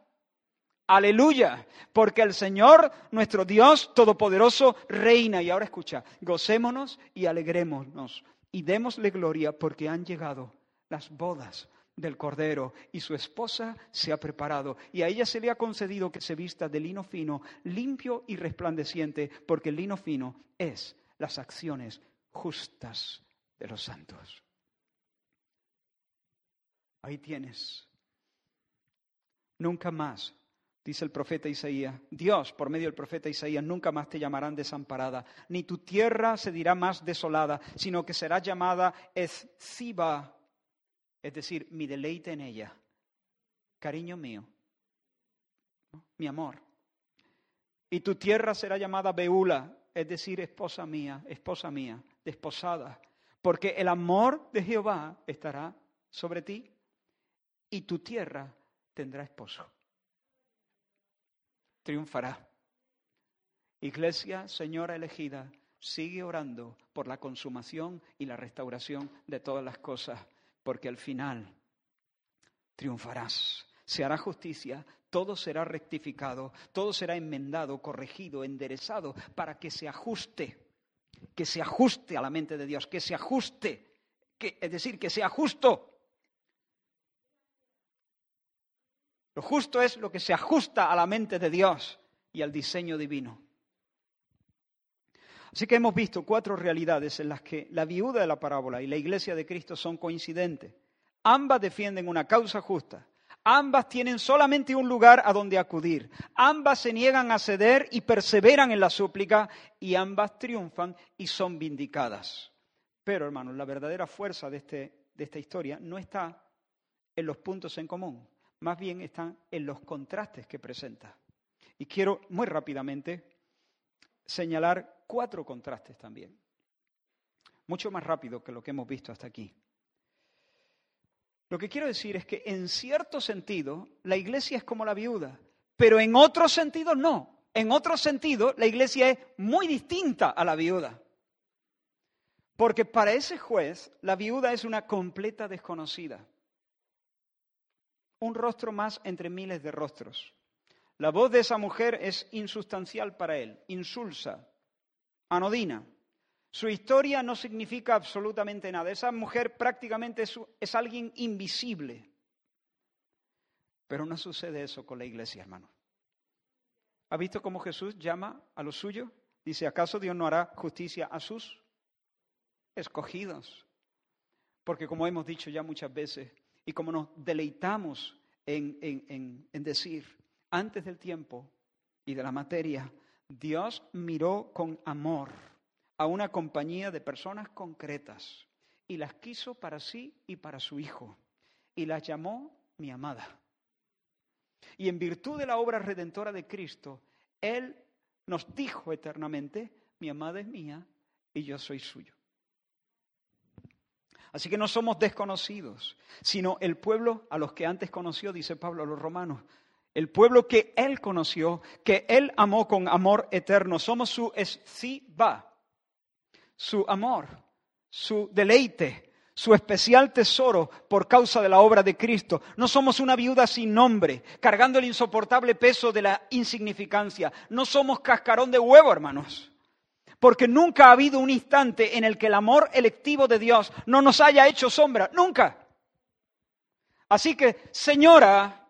B: Aleluya, porque el Señor, nuestro Dios Todopoderoso, reina. Y ahora escucha, gocémonos y alegrémonos y démosle gloria porque han llegado las bodas del Cordero y su esposa se ha preparado y a ella se le ha concedido que se vista de lino fino, limpio y resplandeciente, porque el lino fino es las acciones justas de los santos. Ahí tienes. Nunca más dice el profeta Isaías, Dios, por medio del profeta Isaías, nunca más te llamarán desamparada, ni tu tierra se dirá más desolada, sino que será llamada Esciba, es decir, mi deleite en ella, cariño mío, mi amor. Y tu tierra será llamada Beula, es decir, esposa mía, esposa mía, desposada, porque el amor de Jehová estará sobre ti y tu tierra tendrá esposo triunfará. Iglesia, Señora elegida, sigue orando por la consumación y la restauración de todas las cosas, porque al final triunfarás. Se hará justicia, todo será rectificado, todo será enmendado, corregido, enderezado, para que se ajuste, que se ajuste a la mente de Dios, que se ajuste, que, es decir, que sea justo Lo justo es lo que se ajusta a la mente de Dios y al diseño divino. Así que hemos visto cuatro realidades en las que la viuda de la parábola y la iglesia de Cristo son coincidentes. Ambas defienden una causa justa. Ambas tienen solamente un lugar a donde acudir. Ambas se niegan a ceder y perseveran en la súplica y ambas triunfan y son vindicadas. Pero, hermanos, la verdadera fuerza de, este, de esta historia no está en los puntos en común más bien están en los contrastes que presenta. Y quiero muy rápidamente señalar cuatro contrastes también, mucho más rápido que lo que hemos visto hasta aquí. Lo que quiero decir es que en cierto sentido la iglesia es como la viuda, pero en otro sentido no. En otro sentido la iglesia es muy distinta a la viuda. Porque para ese juez la viuda es una completa desconocida un rostro más entre miles de rostros. La voz de esa mujer es insustancial para él, insulsa, anodina. Su historia no significa absolutamente nada. Esa mujer prácticamente es, alguien invisible. Pero no sucede eso con la iglesia, hermano. ¿Ha visto cómo Jesús llama a los suyos? Dice, ¿acaso Dios no hará justicia a sus escogidos? Porque como hemos dicho ya muchas veces, y como nos deleitamos en, decir, antes del tiempo y de la materia, Dios miró con amor a una compañía de personas concretas y las quiso para sí y para su Hijo y las llamó mi amada. Y en virtud de la obra redentora de Cristo, Él nos dijo eternamente, mi amada es mía y yo soy suyo. Así que no somos desconocidos, sino el pueblo a los que antes conoció, dice Pablo a los romanos, el pueblo que Él conoció, que Él amó con amor eterno. Somos su esciba, su amor, su deleite, su especial tesoro por causa de la obra de Cristo. No somos una viuda sin nombre, cargando el insoportable peso de la insignificancia. No somos cascarón de huevo, hermanos. Porque nunca ha habido un instante en el que el amor electivo de Dios no nos haya hecho sombra. Nunca. Así que, señora,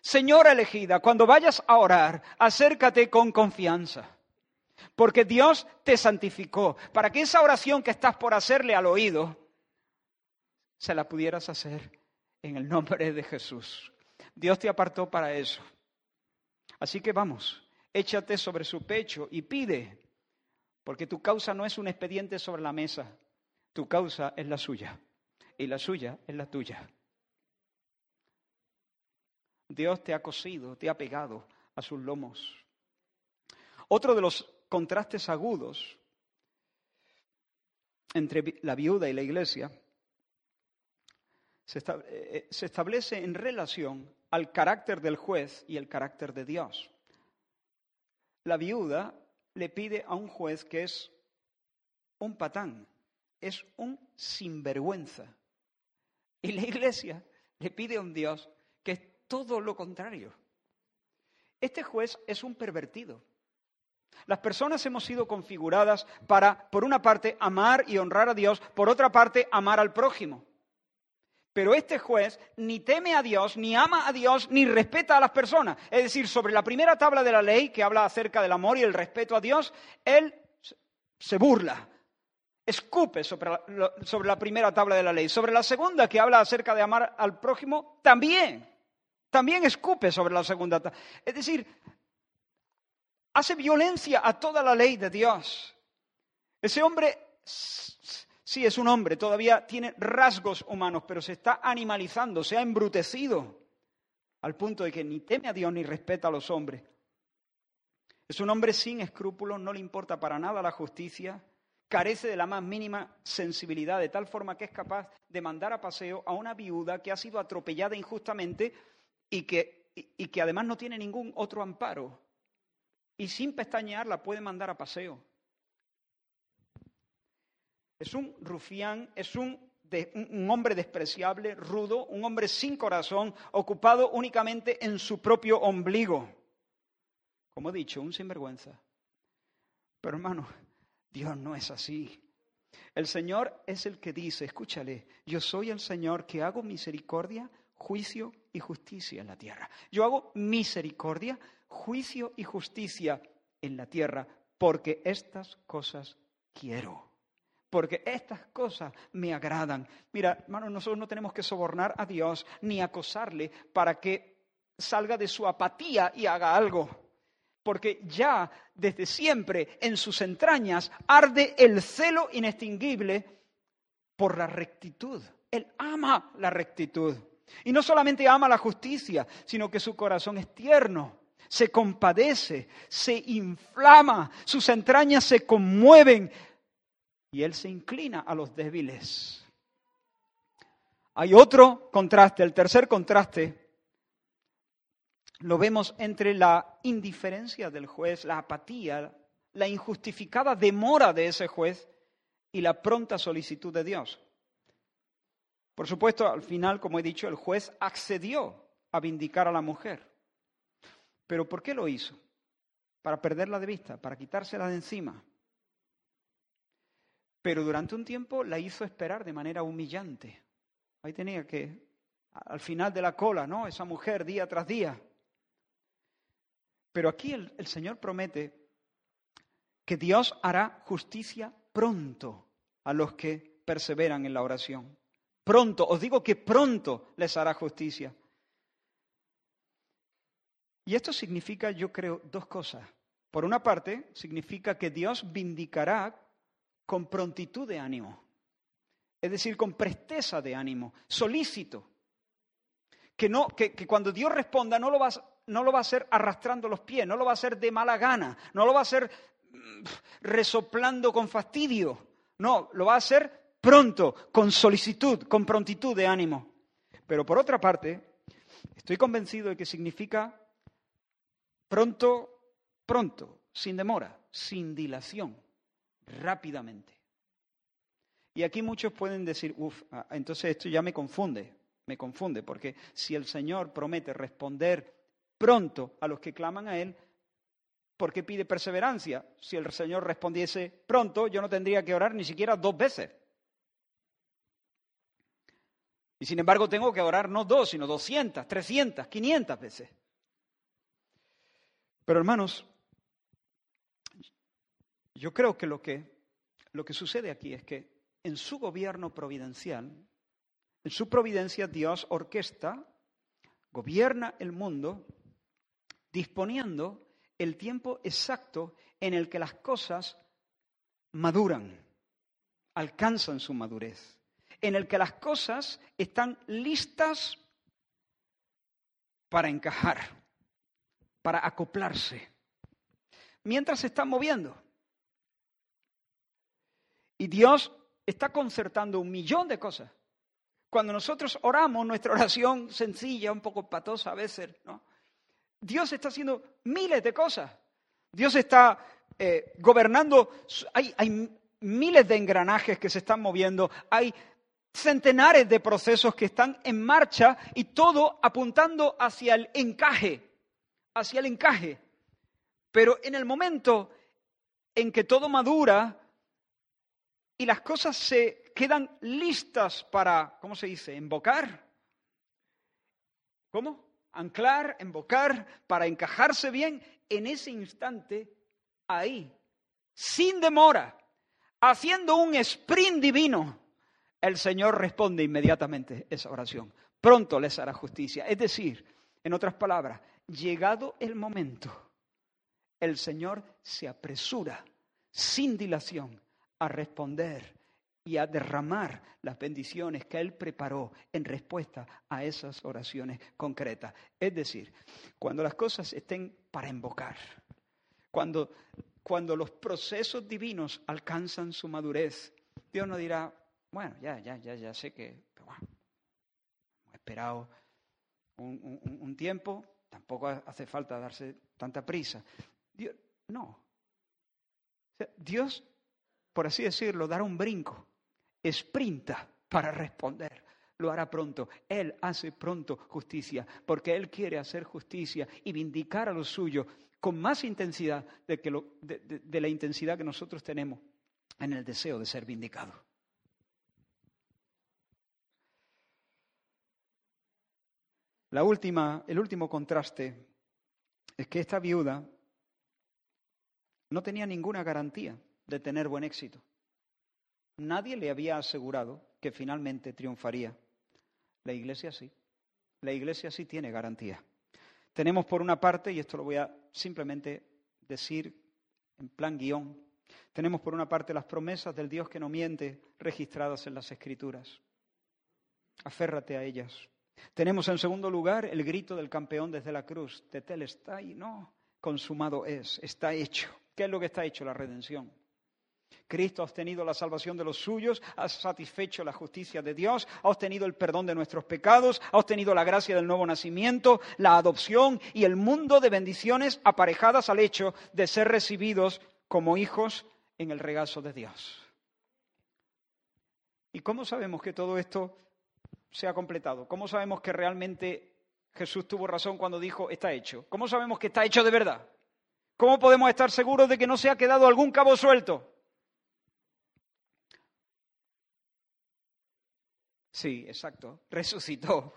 B: Señora elegida, cuando vayas a orar, acércate con confianza. Porque Dios te santificó para que esa oración que estás por hacerle al oído, se la pudieras hacer en el nombre de Jesús. Dios te apartó para eso. Así que vamos, échate sobre su pecho y pide, porque tu causa no es un expediente sobre la mesa, tu causa es la suya y la suya es la tuya. Dios te ha cosido, te ha pegado a sus lomos. Otro de los contrastes agudos entre la viuda y la iglesia se, eh, establece en relación al carácter del juez y el carácter de Dios. La viuda le pide a un juez que es un patán, es un sinvergüenza. Y la iglesia le pide a un Dios que es todo lo contrario. Este juez es un pervertido. Las personas hemos sido configuradas para, por una parte, amar y honrar a Dios, por otra parte, amar al prójimo. Pero este juez ni teme a Dios, ni ama a Dios, ni respeta a las personas. Es decir, sobre la primera tabla de la ley, que habla acerca del amor y el respeto a Dios, él se burla, escupe sobre la, primera tabla de la ley. Sobre la segunda, que habla acerca de amar al prójimo, también también escupe sobre la segunda. Es decir, hace violencia a toda la ley de Dios. Ese hombre, sí es un hombre, todavía tiene rasgos humanos, pero se está animalizando, se ha embrutecido al punto de que ni teme a Dios ni respeta a los hombres. Es un hombre sin escrúpulos, no le importa para nada la justicia, carece de la más mínima sensibilidad, de tal forma que es capaz de mandar a paseo a una viuda que ha sido atropellada injustamente y que, y que además no tiene ningún otro amparo. Y sin pestañear la puede mandar a paseo. Es un rufián, es un, un hombre despreciable, rudo, un hombre sin corazón, ocupado únicamente en su propio ombligo. Como he dicho, un sinvergüenza. Pero hermano, Dios no es así. El Señor es el que dice, escúchale, yo soy el Señor que hago misericordia juicio y justicia en la tierra. Yo hago misericordia, juicio y justicia en la tierra, porque estas cosas quiero. Porque estas cosas me agradan. Mira, hermano, nosotros no tenemos que sobornar a Dios ni acosarle para que salga de su apatía y haga algo. Porque ya desde siempre en sus entrañas arde el celo inextinguible por la rectitud. Él ama la rectitud. Y no solamente ama la justicia, sino que su corazón es tierno, se compadece, se inflama, sus entrañas se conmueven y Él se inclina a los débiles. Hay otro contraste, el tercer contraste lo vemos entre la indiferencia del juez, la apatía, la injustificada demora de ese juez y la pronta solicitud de Dios. Por supuesto, al final, como he dicho, el juez accedió a vindicar a la mujer. Pero ¿por qué lo hizo? Para perderla de vista, para quitársela de encima. Pero durante un tiempo la hizo esperar de manera humillante. Ahí tenía que, al final de la cola, ¿no? Esa mujer día tras día. Pero aquí el, el Señor promete que Dios hará justicia pronto a los que perseveran en la oración. Pronto, os digo que pronto les hará justicia. Y esto significa, yo creo, dos cosas. Por una parte, significa que Dios vindicará con prontitud de ánimo, es decir, con presteza de ánimo, solícito. Que, no, que, cuando Dios responda no lo, va, no lo va a hacer arrastrando los pies, no lo va a hacer de mala gana, no lo va a hacer mm, resoplando con fastidio, no, lo va a hacer pronto, con solicitud, con prontitud de ánimo. Pero por otra parte, estoy convencido de que significa pronto, pronto, sin demora, sin dilación, rápidamente. Y aquí muchos pueden decir, uff, ah, entonces esto ya me confunde, me confunde, porque si el Señor promete responder pronto a los que claman a Él, ¿por qué pide perseverancia? Si el Señor respondiese pronto, yo no tendría que orar ni siquiera dos veces. Y sin embargo tengo que orar no dos, sino doscientas, trescientas, quinientas veces. Pero hermanos, yo creo que lo que, lo que sucede aquí es que en su gobierno providencial, en su providencia Dios orquesta, gobierna el mundo, disponiendo el tiempo exacto en el que las cosas maduran, alcanzan su madurez, en el que las cosas están listas para encajar, para acoplarse, mientras se están moviendo. Y Dios está concertando un millón de cosas. Cuando nosotros oramos, nuestra *laughs* oración sencilla, un poco patosa a veces, ¿no? Dios está haciendo miles de cosas. Dios está eh, gobernando, hay, hay miles de engranajes que se están moviendo, hay centenares de procesos que están en marcha y todo apuntando hacia el encaje, hacia el encaje. Pero en el momento en que todo madura, y las cosas se quedan listas para, ¿cómo se dice?, embocar. ¿Cómo? Anclar, embocar, para encajarse bien en ese instante, ahí, sin demora, haciendo un sprint divino, el Señor responde inmediatamente esa oración. Pronto les hará justicia. Es decir, en otras palabras, llegado el momento, el Señor se apresura sin dilación a responder y a derramar las bendiciones que Él preparó en respuesta a esas oraciones concretas. Es decir, cuando las cosas estén para invocar, cuando, cuando los procesos divinos alcanzan su madurez, Dios no dirá, bueno, ya, ya, ya, ya sé que hemos esperado un, un, tiempo, tampoco hace falta darse tanta prisa. Dios, no. Dios por así decirlo, dar un brinco, sprinta para responder. Lo hará pronto. Él hace pronto justicia, porque Él quiere hacer justicia y vindicar a lo suyo con más intensidad de, que de la intensidad que nosotros tenemos en el deseo de ser vindicado. La última, el último contraste es que esta viuda no tenía ninguna garantía de tener buen éxito. Nadie le había asegurado que finalmente triunfaría. La Iglesia sí. La Iglesia sí tiene garantía. Tenemos por una parte, y esto lo voy a simplemente decir en plan guion, tenemos por una parte las promesas del Dios que no miente registradas en las Escrituras. Aférrate a ellas. Tenemos en segundo lugar el grito del campeón desde la cruz. Tetel está y no, consumado es, está hecho. ¿Qué es lo que está hecho? La redención. Cristo ha obtenido la salvación de los suyos, ha satisfecho la justicia de Dios, ha obtenido el perdón de nuestros pecados, ha obtenido la gracia del nuevo nacimiento, la adopción y el mundo de bendiciones aparejadas al hecho de ser recibidos como hijos en el regazo de Dios. ¿Y cómo sabemos que todo esto se ha completado? ¿Cómo sabemos que realmente Jesús tuvo razón cuando dijo está hecho? ¿Cómo sabemos que está hecho de verdad? ¿Cómo podemos estar seguros de que no se ha quedado algún cabo suelto? Sí, exacto. Resucitó.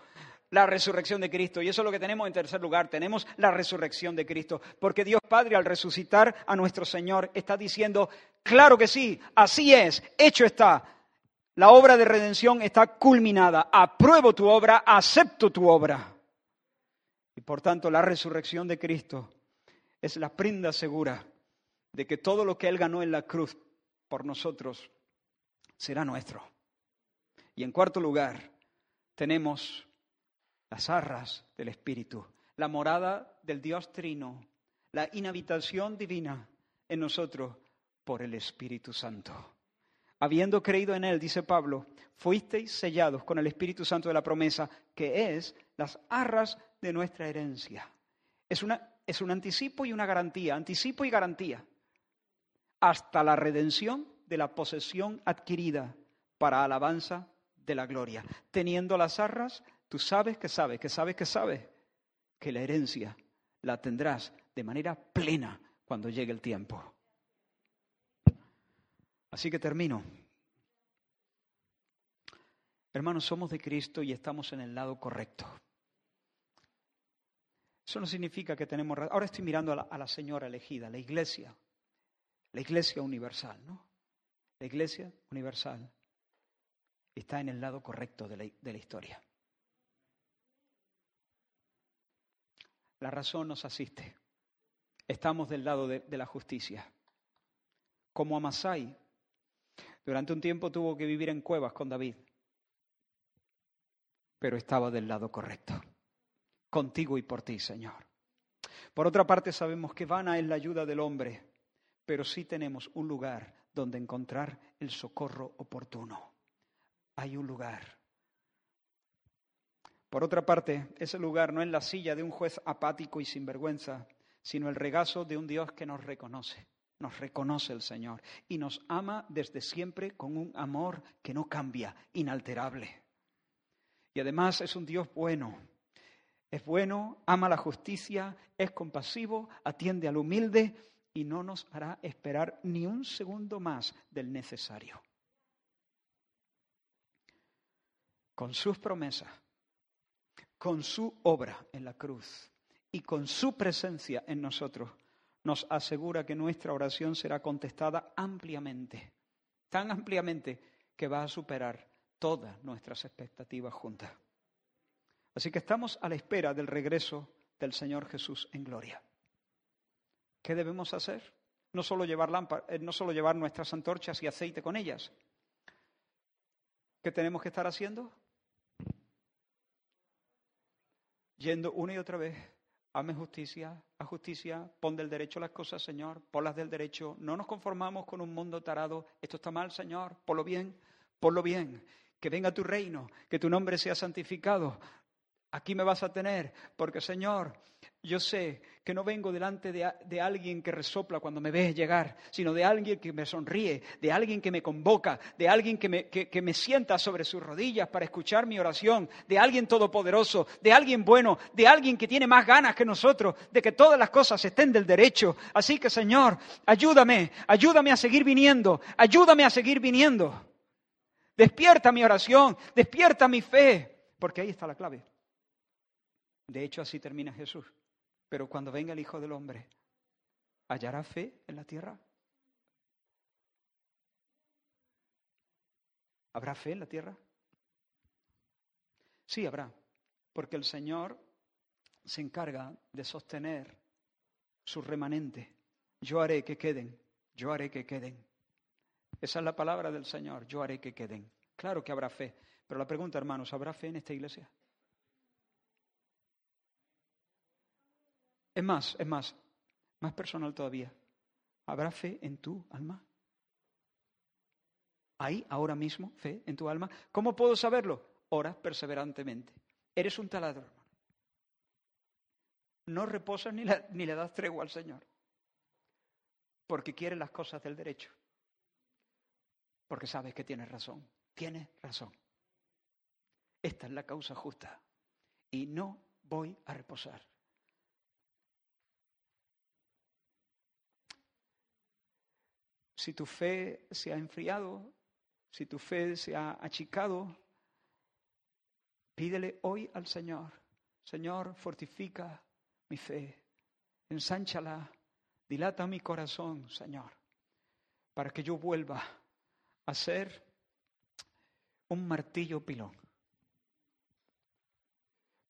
B: La resurrección de Cristo. Y eso es lo que tenemos en tercer lugar. Tenemos la resurrección de Cristo. Porque Dios Padre al resucitar a nuestro Señor está diciendo, claro que sí, así es, hecho está. La obra de redención está culminada. Apruebo tu obra, acepto tu obra. Y por tanto la resurrección de Cristo es la prenda segura de que todo lo que Él ganó en la cruz por nosotros será nuestro. Y en cuarto lugar, tenemos las arras del Espíritu, la morada del Dios Trino, la inhabitación divina en nosotros por el Espíritu Santo. habiendo creído en Él, dice Pablo, fuisteis sellados con el Espíritu Santo de la promesa, que es las arras de nuestra herencia. Es, una, es un anticipo y una garantía, anticipo y garantía, hasta la redención de la posesión adquirida para alabanza de la gloria. Teniendo las arras, tú sabes que sabes, que sabes que sabes, que la herencia la tendrás de manera plena cuando llegue el tiempo. Así que termino. Hermanos, somos de Cristo y estamos en el lado correcto. Eso no significa que tenemos... Ahora estoy mirando a la, a la señora elegida, la iglesia, la iglesia universal, ¿no? La iglesia universal está en el lado correcto de la, historia. La razón nos asiste. Estamos del lado de, de la justicia. Como Amasai, durante un tiempo tuvo que vivir en cuevas con David, pero estaba del lado correcto, contigo y por ti, Señor. Por otra parte, sabemos que vana es la ayuda del hombre, pero sí tenemos un lugar donde encontrar el socorro oportuno. Hay un lugar. Por otra parte, ese lugar no es la silla de un juez apático y sinvergüenza, sino el regazo de un Dios que nos reconoce nos reconoce el Señor y nos ama desde siempre con un amor que no cambia, inalterable. Y además es un Dios bueno. Es bueno, ama la justicia, es compasivo, atiende al humilde y no nos hará esperar ni un segundo más del necesario. Con sus promesas, con su obra en la cruz y con su presencia en nosotros, nos asegura que nuestra oración será contestada ampliamente, tan ampliamente que va a superar todas nuestras expectativas juntas. Así que estamos a la espera del regreso del Señor Jesús en gloria. ¿Qué debemos hacer? No solo llevar, eh, no solo llevar nuestras antorchas y aceite con ellas. ¿Qué tenemos que estar haciendo? Yendo una y otra vez Hame justicia, a justicia, pon del derecho las cosas, Señor, ponlas del derecho. No nos conformamos con un mundo tarado. Esto está mal, Señor, ponlo bien, ponlo bien. Que venga tu reino, que tu nombre sea santificado. Aquí me vas a tener, porque Señor, yo sé que no vengo delante de, alguien que resopla cuando me ves llegar, sino de alguien que me sonríe, de alguien que me convoca, de alguien que me, que me sienta sobre sus rodillas para escuchar mi oración, de alguien todopoderoso, de alguien bueno, de alguien que tiene más ganas que nosotros, de que todas las cosas estén del derecho. Así que Señor, ayúdame, ayúdame a seguir viniendo, ayúdame a seguir viniendo. Despierta mi oración, despierta mi fe, porque ahí está la clave. De hecho, así termina Jesús. Pero cuando venga el Hijo del Hombre, ¿hallará fe en la tierra? ¿Habrá fe en la tierra? Sí, habrá, porque el Señor se encarga de sostener su remanente. Yo haré que queden, yo haré que queden. Esa es la palabra del Señor, yo haré que queden. Claro que habrá fe, pero la pregunta, hermanos, ¿habrá fe en esta iglesia? Es más, es más, más personal todavía. ¿Habrá fe en tu alma? ¿Hay ahora mismo fe en tu alma? ¿Cómo puedo saberlo? Ora perseverantemente. Eres un taladro, hermano. No reposas ni, ni le das tregua al Señor. Porque quieres las cosas del derecho. Porque sabes que tienes razón. Tienes razón. Esta es la causa justa. Y no voy a reposar. Si tu fe se ha enfriado, si tu fe se ha achicado, pídele hoy al Señor, Señor, fortifica mi fe, ensánchala, dilata mi corazón, Señor, para que yo vuelva a ser un martillo pilón,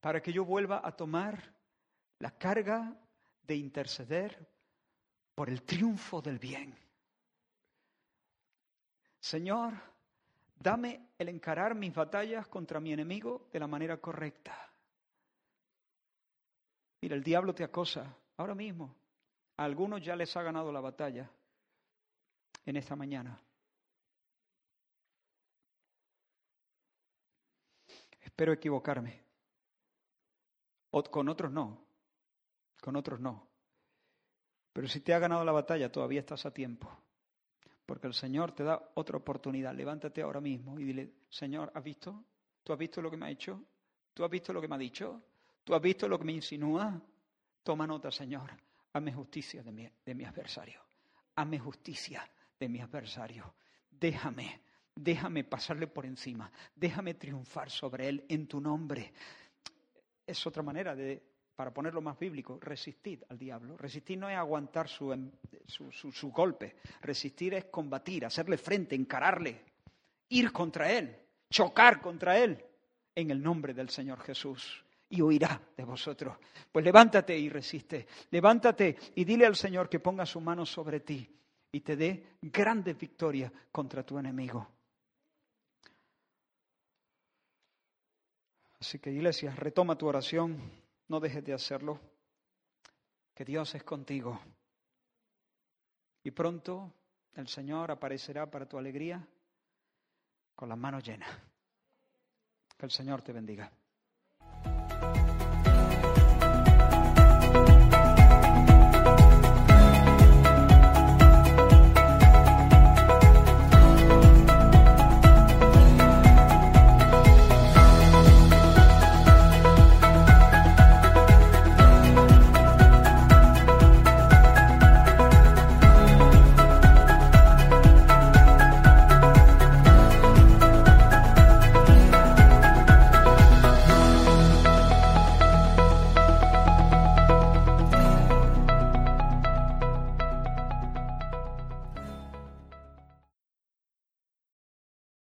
B: para que yo vuelva a tomar la carga de interceder por el triunfo del bien Señor, dame el encarar mis batallas contra mi enemigo de la manera correcta. Mira, el diablo te acosa ahora mismo. A algunos ya les ha ganado la batalla en esta mañana. Espero equivocarme. O con otros no. Con otros no. Pero si te ha ganado la batalla, todavía estás a tiempo. Porque el Señor te da otra oportunidad. Levántate ahora mismo y dile, Señor, ¿has visto? ¿Tú has visto lo que me ha hecho? ¿Tú has visto lo que me ha dicho? ¿Tú has visto lo que me insinúa? Toma nota, Señor. Hazme justicia de mi, de mi adversario. Hazme justicia de mi adversario. Déjame, déjame pasarle por encima. Déjame triunfar sobre él en tu nombre. Es otra manera de, para ponerlo más bíblico, resistir al diablo. Resistir no es aguantar su, em, su, su golpe. Resistir es combatir, hacerle frente, encararle, ir contra él, chocar contra él en el nombre del Señor Jesús y huirá de vosotros. Pues levántate y resiste. Levántate y dile al Señor que ponga su mano sobre ti y te dé grandes victorias contra tu enemigo. Así que iglesia, retoma tu oración, no dejes de hacerlo, que Dios es contigo. Y pronto el Señor aparecerá para tu alegría con las manos llenas. Que el Señor te bendiga.